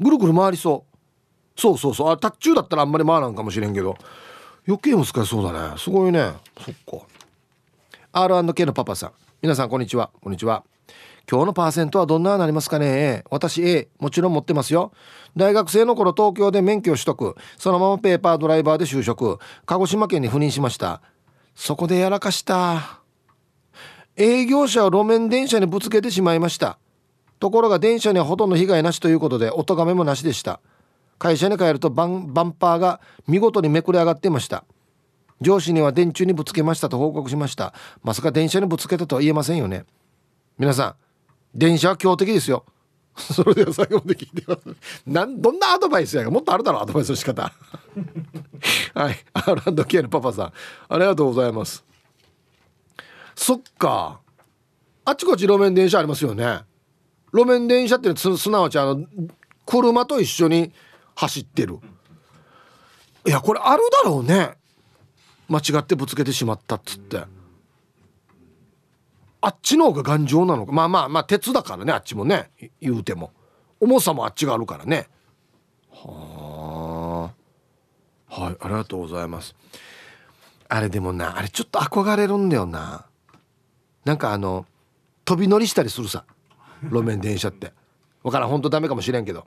う。ぐるぐる回りそう。そうそうそう。あタッチューだったらあんまり回らんかもしれんけど。余計難しそうだね。すごいね。そっか。R&K のパパさん。皆さんこんにちは。こんにちは。今日のパーセントはどんななりますかね？私 A もちろん持ってますよ。大学生の頃東京で免許を取得。そのままペーパードライバーで就職。鹿児島県に赴任しました。そこでやらかした。営業車を路面電車にぶつけてしまいました。ところが電車にはほとんど被害なしということでお咎めもなしでした。会社に帰るとバンバンパーが見事にめくれ上がっていました。上司には電柱にぶつけましたと報告しました。まさか電車にぶつけたとは言えませんよね。皆さん電車は強敵ですよ。それでは最後まで聞いてますなんどんなアドバイスやがもっとあるだろアドバイスの仕方。はい。R&K のパパさん。ありがとうございます。そっか。あちこち路面電車ありますよね。路面電車ってすなわちあの車と一緒に走ってる。いやこれあるだろうね。間違ってぶつけてしまったっつって。あっちの方が頑丈なのか。まあまあまあ鉄だからねあっちもね。言うても。重さもあっちがあるからね。はあ。はいありがとうございます。あれでもなあれちょっと憧れるんだよな。なんかあの飛び乗りしたりするさ。路面電車って。わからん本当ダメかもしれんけど。